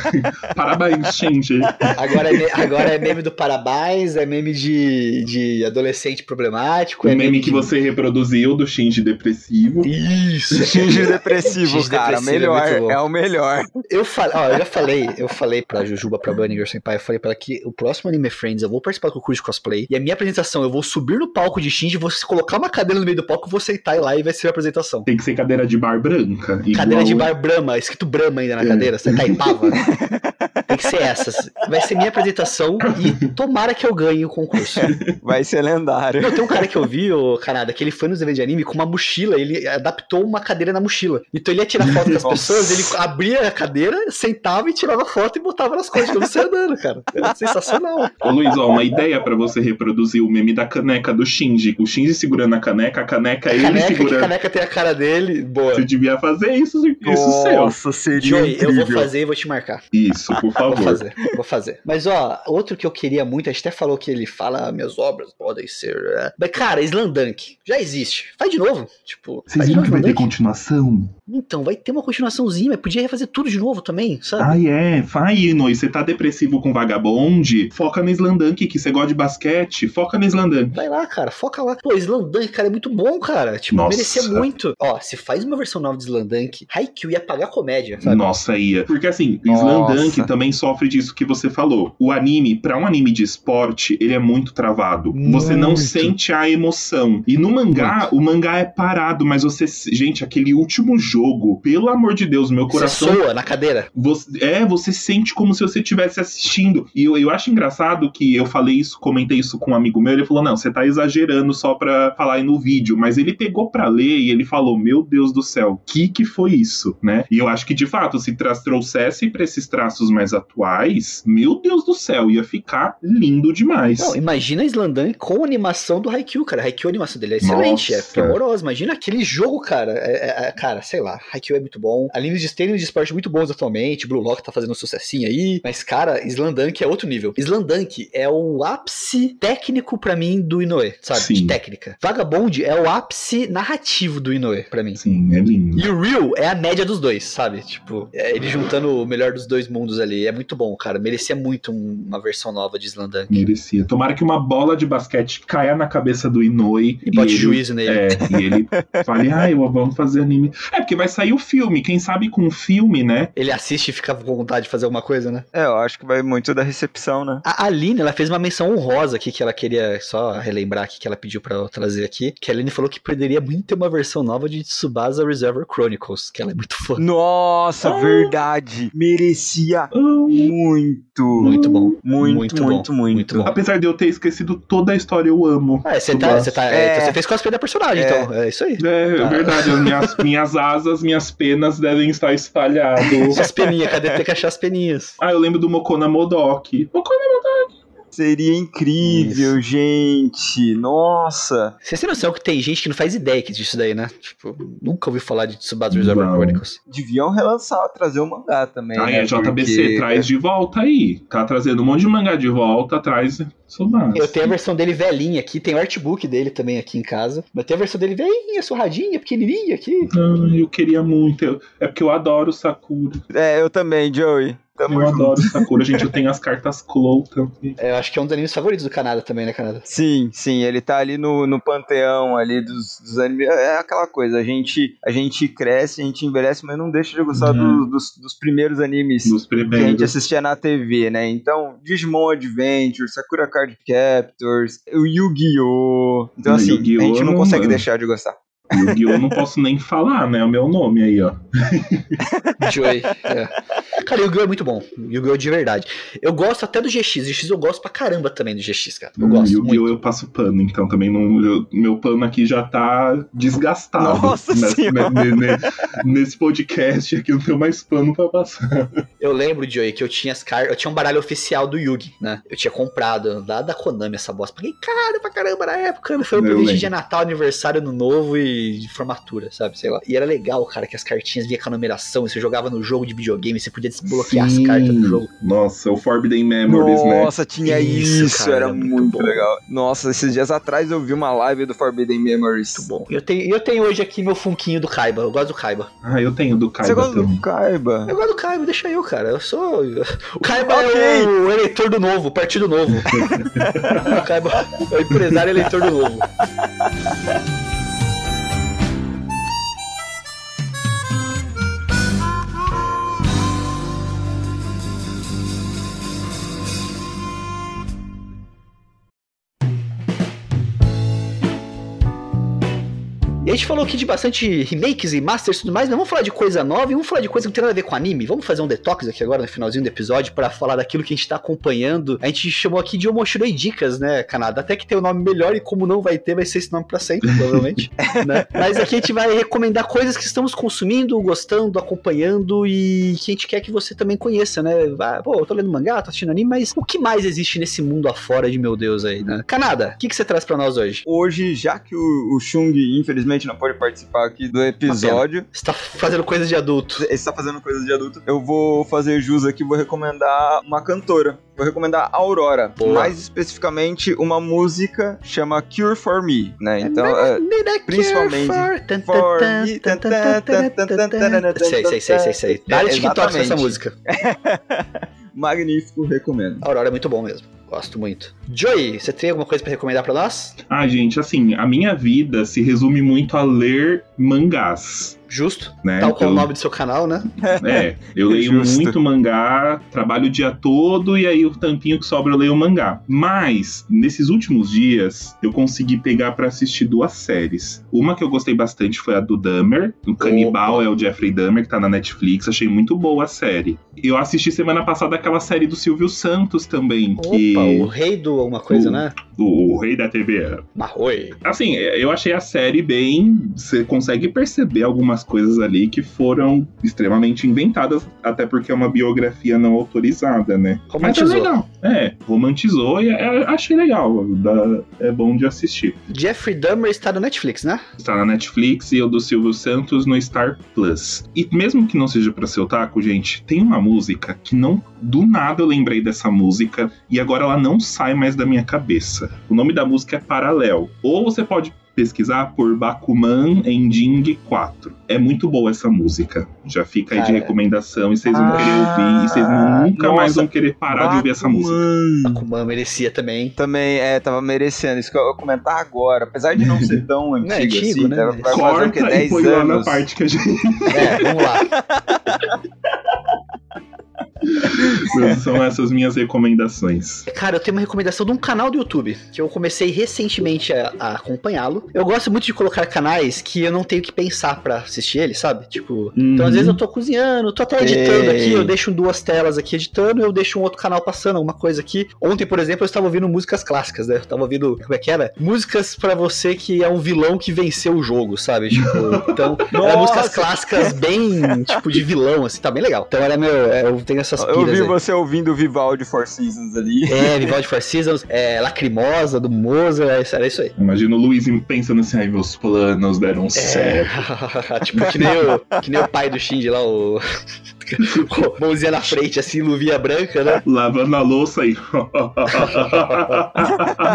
(laughs) parabéns, Shinji. Agora é, agora é meme do parabéns, é meme de, de adolescente problemático. O é meme que de... você reproduziu do Shinji depressivo. Isso. Shinji depressivo, Shinji cara. depressivo é melhor. bom. É, o melhor. Eu falei, ó, eu já falei, eu falei pra Jujuba, pra Bunny Senpai, eu falei pra ela que o próximo Anime Friends eu vou participar do concurso de cosplay. E a minha apresentação, eu vou subir no palco de Shinji, vou colocar uma cadeira no meio do palco, vou sentar lá e vai ser a apresentação. Tem que ser cadeira de bar branca. Cadeira de bar Brahma, escrito Brahma ainda na É. cadeira, você tá em pava. (laughs) Tem que ser essa. Vai ser minha apresentação e tomara que eu ganhe o concurso. Vai ser lendário. Não, tem um cara que eu vi, o Canadá, que ele foi nos eventos de anime com uma mochila, ele adaptou uma cadeira na mochila. Então ele ia tirar foto com as Nossa. pessoas, ele abria a cadeira, sentava e tirava foto e botava nas costas, como você andando, cara. É sensacional. Ô Luiz, ó, uma ideia pra você reproduzir o meme da caneca do Shinji. O Shinji segurando a caneca, a caneca é ele caneca, que segurando. caneca tem a cara dele, boa. Você devia fazer isso, isso seu. Nossa, seria Joey, eu vou incrível. fazer e vou te marcar. Isso, por Vou favor. fazer, vou fazer. Mas ó, outro que eu queria muito, a gente até falou que ele fala, "Ah, minhas obras podem ser. é." Mas cara, Slandunk já existe. Faz de novo. Tipo, Vocês viram que vai ter continuação? Então, vai ter uma continuaçãozinha, mas podia refazer tudo de novo também, sabe? Ai, é. Vai, Ino. Você tá depressivo com vagabonde? Foca no Slandunk, que você gosta de basquete. Foca no Slandunk. Vai lá, cara, foca lá. Pô, Slandunk, cara, é muito bom, cara. Tipo, Nossa. merecia muito. Ó, se faz uma versão nova de Slandunk, Haikyuu ia pagar comédia, sabe? Nossa, ia. Porque assim, Nossa. Slandunk também sofre disso que você falou. O anime, pra um anime de esporte, ele é muito travado. Você não Muito. sente a emoção. E no mangá, o mangá é parado, mas você. Gente, aquele último jogo, pelo amor de Deus, meu Você coração soa na cadeira. Você- é, você sente como se você estivesse assistindo. E eu, eu acho engraçado que eu falei isso, comentei isso com um amigo meu. Ele falou: Não, você tá exagerando só pra falar aí no vídeo. Mas ele pegou pra ler e ele falou: Meu Deus do céu, que que foi isso, né? E eu acho que de fato, se trouxesse pra esses traços mais atuais, meu Deus do céu, ia ficar lindo demais. Não, imagina Slandunk com a animação do Haikyuu, cara. Haikyuu, a animação dele é excelente, Nossa. é primorosa. Imagina aquele jogo, cara. É, é- é- cara, sei lá, Haikyuu é muito bom. Animes de animes de esporte muito bons atualmente. Blue Lock tá fazendo um sucessinho aí. Mas, cara, Slandunk é outro nível. Slandunk é o ápice técnico pra mim do Inoue, sabe? Sim. De técnica. Vagabond é o ápice narrativo do Inoue, pra mim. Sim, é lindo. E o Real é a média dos dois, sabe? Tipo, é ele juntando o melhor dos dois mundos ali. É muito bom, cara. Merecia muito um- uma versão nova de Slandunk. Merecia. Tomara que uma bola de basquete caia na cabeça do Inoue E bote ele- juízo nele. É, e ele fale, ai, eu vamos fazer anime. É, porque porque vai sair o filme. Quem sabe com o filme, né? Ele assiste e fica com vontade de fazer alguma coisa, né? É, eu acho que vai muito da recepção, né? A Aline, ela fez uma menção honrosa aqui que ela queria só relembrar aqui que ela pediu pra eu trazer aqui. Que a Aline falou que poderia muito ter uma versão nova de Tsubasa Reservoir Chronicles, que ela é muito fã. Nossa, Ah. verdade. Merecia Ah, muito. Muito bom. Muito, Muito muito, bom, muito. muito bom. Apesar de eu ter esquecido toda a história, eu amo. Ah, você tá, tá, É. então fez cosplay da personagem, É. então. É isso aí. É, Tá. é verdade. As minhas, minhas asas, (laughs) minhas penas devem estar espalhadas. As peninhas, cadê? Tem que achar as peninhas. ah, eu lembro do Mokona Modok. Mokona Seria incrível, gente. Nossa. Vocês têm noção que tem gente que não faz ideia que disso daí, né? Tipo, nunca ouvi falar de Tsubasa Reservoir Não. Chronicles. Deviam relançar, trazer o mangá também. Ah, né? é, JBC, Porque- traz de volta aí. Tá trazendo um monte de mangá de volta, traz Tsubasa. Eu tenho a versão dele velhinha aqui, tem o artbook dele também aqui em casa. Mas tem a versão dele velhinha, surradinha, pequenininha aqui. Ah, eu queria muito. É porque eu adoro Sakura. É, eu também, Joey. Tamo eu junto. adoro Sakura. Gente, eu tenho as cartas Clow também. É, eu acho que é um dos animes favoritos do Canadá também, né, Canadá? Sim, sim, ele tá ali no, no panteão ali dos, dos animes. É aquela coisa, a gente, a gente cresce, a gente envelhece, mas não deixa de gostar Uhum. do- dos, dos primeiros animes Dos que a gente primeiros. assistia na TV, né? Então, Digimon Adventure, Sakura Card Captors, o Yu-Gi-Oh! Então, assim, Yu-Gi-Oh! a gente não não- consegue deixar de gostar. Yu-Gi-Oh! eu não posso nem falar, né? É o meu nome aí, ó. (laughs) Joy. é. Cara, o Yu-Gi-Oh! é muito bom. Yu-Gi-Oh! de verdade. Eu gosto até do GX. O GX eu gosto pra caramba também do GX, cara. Eu Hum, gosto Yu-Gi-Oh! eu passo pano, então também não. eu- meu pano aqui já tá desgastado. Nossa nesse, Senhora! ne- ne- nesse podcast aqui eu não tenho mais pano pra passar. Eu lembro, Joey, que eu tinha as cartas. Eu tinha um baralho oficial do Yugi, né? Eu tinha comprado lá da Konami essa bosta. Paguei caro pra caramba na época. Foi um presente de Natal, aniversário, ano novo e de formatura, sabe? Sei lá. E era legal, cara, que as cartinhas vinha com a numeração. E você jogava no jogo de videogame, você podia desbloquear as Sim. cartas do jogo. Nossa, o Forbidden Memories, né? Nossa, tinha Isso, isso, cara, era era muito muito, legal. Nossa, esses dias atrás eu vi uma live do Forbidden Memories. Muito bom. Eu tenho, eu tenho hoje aqui meu funquinho do Kaiba. Eu gosto do Kaiba. Ah, eu tenho do Você Kaiba gosta também. do Kaiba? Eu gosto do Kaiba, deixa eu, cara. Eu sou. (laughs) O Kaiba Ok. é o eleitor do novo, o partido novo. (laughs) o Kaiba é o empresário eleitor do novo. (laughs) a gente falou aqui de bastante remakes e masters e tudo mais, mas vamos falar de coisa nova e vamos falar de coisa que não tem nada a ver com anime. Vamos fazer um detox aqui agora no finalzinho do episódio pra falar daquilo que a gente tá acompanhando. A gente chamou aqui de Omoshiroi Dicas, né, Canadá? Até que tem o um nome melhor e como não vai ter, vai ser esse nome pra sempre, (laughs) provavelmente. né? Mas aqui a gente vai recomendar coisas que estamos consumindo, gostando, acompanhando e que a gente quer que você também conheça, né? Vai, pô, eu tô lendo mangá, tô assistindo anime, mas o que mais existe nesse mundo afora de meu Deus aí, né? Canadá, o que, que você traz pra nós hoje? Hoje, já que o, o Chung, infelizmente, não pode participar aqui do episódio, Você tá fazendo coisa de adulto. ele está fazendo coisa de adulto, eu vou fazer jus aqui, vou recomendar uma cantora. Vou recomendar a Aurora. Boa. Mais especificamente, uma música chama Cure For Me, né? Então, é, principalmente for me. Sei, sei, sei, sei, sei. Dá É, TikTok essa música. magnífico, recomendo. A Aurora é muito bom mesmo. Gosto muito. Joey, você tem alguma coisa pra recomendar pra nós? Ah, gente, assim, a minha vida se resume muito a ler mangás. Justo. Né? Tal qual Eu- o nome do seu canal, né? (laughs) É, eu leio Justo. muito mangá, trabalho o dia todo e aí o tampinho que sobra eu leio mangá. Mas, nesses últimos dias, eu consegui pegar pra assistir duas séries. Uma que eu gostei bastante foi a do Dahmer. O Canibal é o Jeffrey Dahmer, que tá na Netflix. Achei muito boa a série. Eu assisti semana passada aquela série do Silvio Santos também. que... Opa, o rei do alguma coisa, O- né? O, o rei da TV. Marroi. Assim, eu achei a série bem. Você consegue perceber algumas coisas ali que foram extremamente inventadas, até porque é uma biografia não autorizada, né? Romantizou. Mas é legal. É, romantizou e é- achei legal. dá- é bom de assistir. Jeffrey Dahmer está no Netflix, né? Está na Netflix e o do Silvio Santos no Star Plus. E mesmo que não seja pra ser otaku, gente, tem uma música que não. Do nada eu lembrei dessa música e agora ela não sai mais da minha cabeça. O nome da música é Paralel. Ou você pode pesquisar por Bakuman Ending 4. É muito boa essa música. Já fica aí de Cara. recomendação e vocês vão Ah, querer ouvir e vocês nunca nossa, mais vão querer parar de ouvir essa música. Bakuman. Bakuman merecia também. Também, é, tava merecendo. Isso que eu ia comentar agora. Apesar de não ser (laughs) tão antigo, antigo, assim, né? vai fazer o quê? Corta e 10 põe lá na anos. parte que a gente. É, vamos lá. (laughs) (laughs) São essas minhas recomendações. Cara, eu tenho uma recomendação de um canal do YouTube que eu comecei recentemente a, a acompanhá-lo. Eu gosto muito de colocar canais que eu não tenho que pensar pra assistir ele, sabe? Tipo, então às Uhum. vezes eu tô cozinhando, tô até editando Sei. aqui, eu deixo duas telas aqui editando e eu deixo um outro canal passando alguma coisa aqui. Ontem, por exemplo, eu estava ouvindo músicas clássicas, né? Eu tava ouvindo, como é que era? Músicas pra você que é um vilão que venceu o jogo, sabe? Tipo, (laughs) então, músicas clássicas bem, tipo, de vilão, assim, tá bem legal. Então era meu, é, eu tenho essas Eu vi aí. você ouvindo o Vivaldi Four Seasons ali. É, Vivaldi Four Seasons, é, Lacrimosa, do Mozart, é isso- era isso aí. Imagina o Luiz pensando assim, ai, meus planos deram É, certo. (laughs) tipo, que nem, o, que nem o pai do Shinji lá, o. (laughs) Mãozinha na frente, assim, luvinha branca, né? (laughs) Lavando a louça aí. (laughs)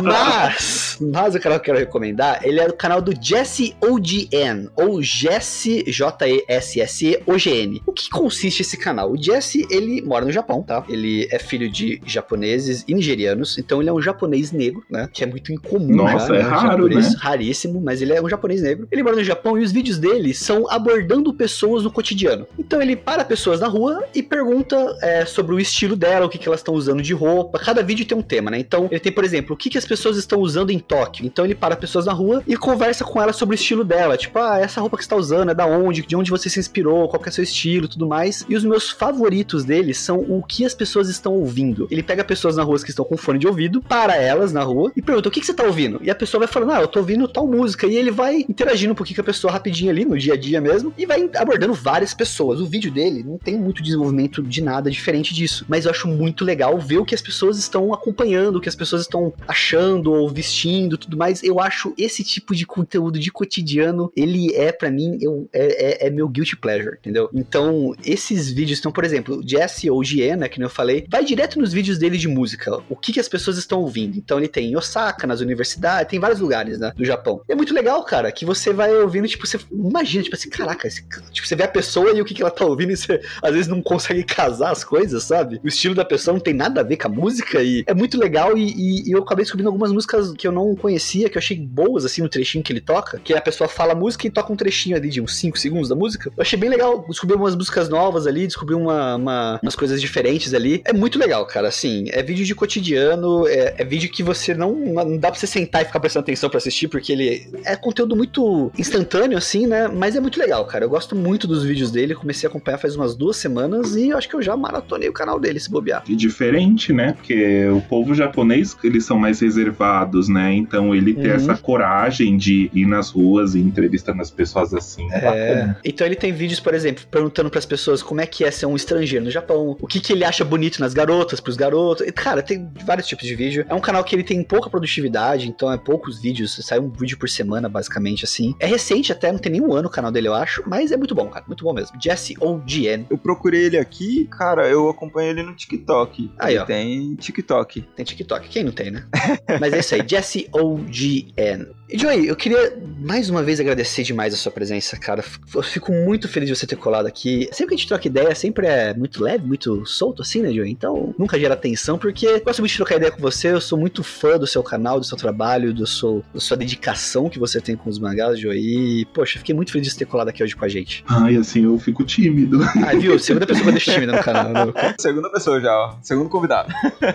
Mas, mas o canal que eu quero recomendar, ele é do canal do Jesse OGN, ou Jesse, J-E-S-S-E OGN. O que consiste esse canal? O Jesse, ele mora no Japão, tá? Ele é filho de japoneses e nigerianos, então ele é um japonês negro, né? Que é muito incomum Nossa, já, é né? raro, japonês, né? Raríssimo, mas ele é um japonês negro. Ele mora no Japão e os vídeos dele são abordando pessoas no cotidiano. Então ele para pessoas na rua e pergunta é, sobre o estilo dela, o que, que elas estão usando de roupa. Cada vídeo tem um tema, né? Então ele tem, por exemplo, o que, que as pessoas estão usando em Tóquio. Então ele para pessoas na rua e conversa com elas sobre o estilo dela. Tipo, ah, essa roupa que você tá usando é da onde, de onde você se inspirou, qual que é seu estilo tudo mais. E os meus favoritos dele são o que as pessoas estão ouvindo. Ele pega pessoas na rua que estão com fone de ouvido, para elas na rua e pergunta: o que, que você tá ouvindo? E a pessoa vai falando: ah, eu tô ouvindo tal música. E ele vai interagindo um pouquinho com a pessoa rapidinho ali, no dia a dia mesmo, e vai abordando várias pessoas. O vídeo dele não tem muito desenvolvimento de nada diferente disso, mas eu acho muito legal ver o que as pessoas estão acompanhando, o que as pessoas estão achando ou vestindo, tudo mais. Eu acho esse tipo de conteúdo de cotidiano, ele é para mim eu, é, é, é meu guilty pleasure, entendeu? Então esses vídeos estão, por exemplo, Jesse ou Giena, que nem eu falei, vai direto nos vídeos dele de música, o que, que as pessoas estão ouvindo. Então ele tem em Osaka, nas universidades, tem vários lugares, né, do Japão. E é muito legal, cara, que você vai ouvindo, tipo, você imagina, tipo assim, caraca, esse, tipo, você vê a pessoa e o que, que ela tá ouvindo e você às vezes não consegue casar as coisas, sabe? O estilo da pessoa não tem nada a ver com a música e é muito legal e, e- e eu acabei descobrindo algumas músicas que eu não conhecia, que eu achei boas, assim, no trechinho que ele toca, que a pessoa fala a música e toca um trechinho ali de uns 5 segundos da música. Eu achei bem legal, descobri umas músicas novas ali, descobri uma, uma- umas coisas diferentes ali. É muito legal, cara, assim, é vídeo de cotidiano, é, é vídeo que você não, não dá pra você sentar e ficar prestando atenção pra assistir, porque ele é conteúdo muito instantâneo, assim, né? Mas é muito legal, cara. Eu gosto muito dos vídeos dele, comecei a acompanhar faz umas duas semanas e eu acho que eu já maratonei o canal dele, se bobear. E diferente, né? Porque o povo japonês, eles são mais reservados, né? Então ele tem Uhum. essa coragem de ir nas ruas e entrevistando as pessoas assim. É. Então ele tem vídeos, por exemplo, perguntando pras pessoas como é que é ser um estrangeiro no Japão, o que, que ele acha bonito nas garotas, pros garotos. E, cara, tem vários tipos de vídeo. É um canal que ele tem pouca produtividade, então é poucos vídeos, sai um vídeo por semana, basicamente, assim. É recente até, não tem nenhum ano o canal dele, eu acho, mas é muito bom, cara, muito bom mesmo. Jesse OGN. Eu procurei ele aqui, cara, eu acompanho ele no TikTok. Aí, ele ó. tem TikTok. Tem TikTok, quem não tem, né? (laughs) Mas é isso aí, Jesse OGN. E Joey, eu queria mais uma vez agradecer demais a sua presença, cara. Eu fico muito feliz de você ter colado aqui. Sempre que a gente troca ideia, sempre é muito leve, muito solto assim, né, Joey? Então nunca gera tensão, porque eu gosto muito de trocar ideia com você. Eu sou muito fã do seu canal, do seu trabalho, do seu, da sua dedicação que você tem com os mangás, Joey. E, poxa, fiquei muito feliz de você ter colado aqui hoje com a gente. Ai, assim, eu fico tímido. Ah, viu? Segunda pessoa que eu deixo tímida no canal. né? Segunda pessoa já, ó. Segundo convidado.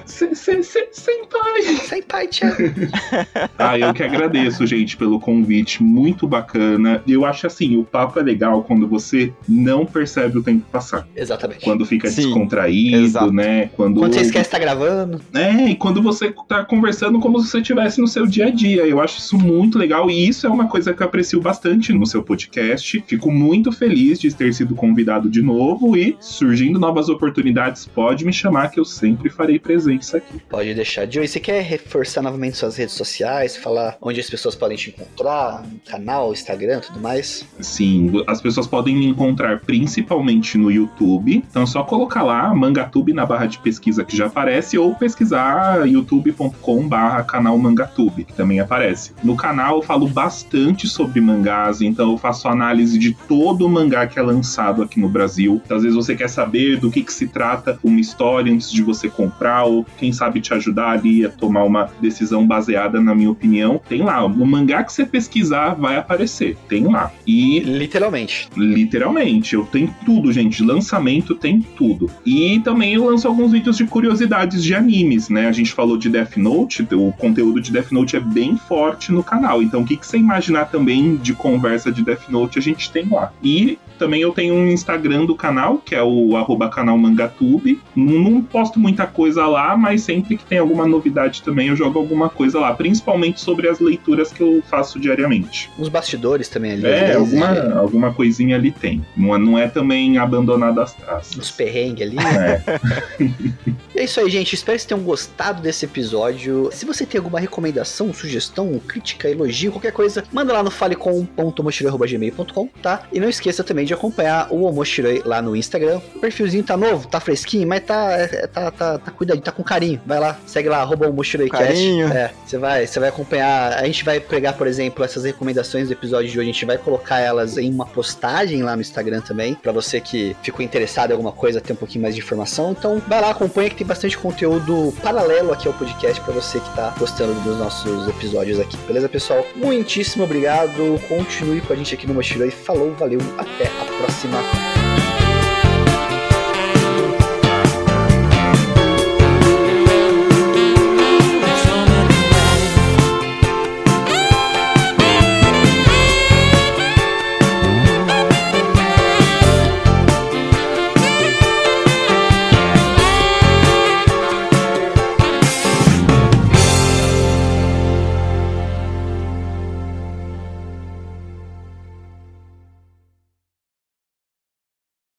Se- se- se- Senpai! Senpai, tchau. Ah, eu que agradeço, gente, pelo convite. Muito bacana. Eu acho assim, o papo é legal quando você não percebe o tempo passar. Exatamente. Quando fica Sim, descontraído, exato. né? Quando, Quando você esquece de tá gravando. É, e quando você tá conversando como se você estivesse no seu dia a dia. Eu acho isso muito legal e isso é uma coisa que eu aprecio bastante no seu podcast. Fico muito feliz de ter sido convidado de novo novo e surgindo novas oportunidades, pode me chamar que eu sempre farei presença aqui. Pode deixar. Joey, você quer reforçar novamente suas redes sociais, falar onde as pessoas podem te encontrar, canal, Instagram, tudo mais? Sim, as pessoas podem me encontrar principalmente no YouTube. Então é só colocar lá Mangatube na barra de pesquisa que já aparece ou pesquisar youtube.com barra canal Mangatube, que também aparece. No canal eu falo bastante sobre mangás, então eu faço análise de todo o mangá que é lançado aqui no Brasil. Então, às vezes você quer saber do que, que se trata uma história antes de você comprar, ou quem sabe te ajudar ali a tomar uma decisão baseada na minha opinião. Tem lá, o mangá que você pesquisar vai aparecer. Tem lá. E. Literalmente. Literalmente. Eu tenho tudo, gente. Lançamento tem tudo. E também eu lanço alguns vídeos de curiosidades de animes, né? A gente falou de Death Note, o conteúdo de Death Note é bem forte no canal. Então, o que, que você imaginar também de conversa de Death Note a gente tem lá. E também eu tenho um Instagram do canal, que é o arroba canal Mangatube. Não, não posto muita coisa lá, mas sempre que tem alguma novidade também eu jogo alguma coisa lá, principalmente sobre as leituras que eu faço diariamente. Os bastidores também ali. É, alguma, né? alguma coisinha ali tem. Não é, não é também abandonado às traças. Os perrengues ali. É. (laughs) É isso aí, gente. Espero que vocês tenham gostado desse episódio. Se você tem alguma recomendação, sugestão, crítica, elogio, qualquer coisa, manda lá no falecom.mochiroi.gmail.com, tá? E não esqueça também de acompanhar o Omochiroi lá no Instagram. O perfilzinho tá novo, tá fresquinho, mas tá, é, tá, tá, tá cuidadinho, tá com carinho. Vai lá, segue lá, arroba OmoshiroiCast. Carinho. É, você vai, você vai acompanhar. A gente vai pegar, por exemplo, essas recomendações do episódio de hoje, a gente vai colocar elas em uma postagem lá no Instagram também, pra você que ficou interessado em alguma coisa, ter um pouquinho mais de informação. Então, vai lá, acompanha que tem bastante conteúdo paralelo aqui ao podcast pra você que tá gostando dos nossos episódios aqui. Beleza, pessoal? Muitíssimo obrigado. Continue com a gente aqui no Mochiloi. Falou, valeu, até a próxima.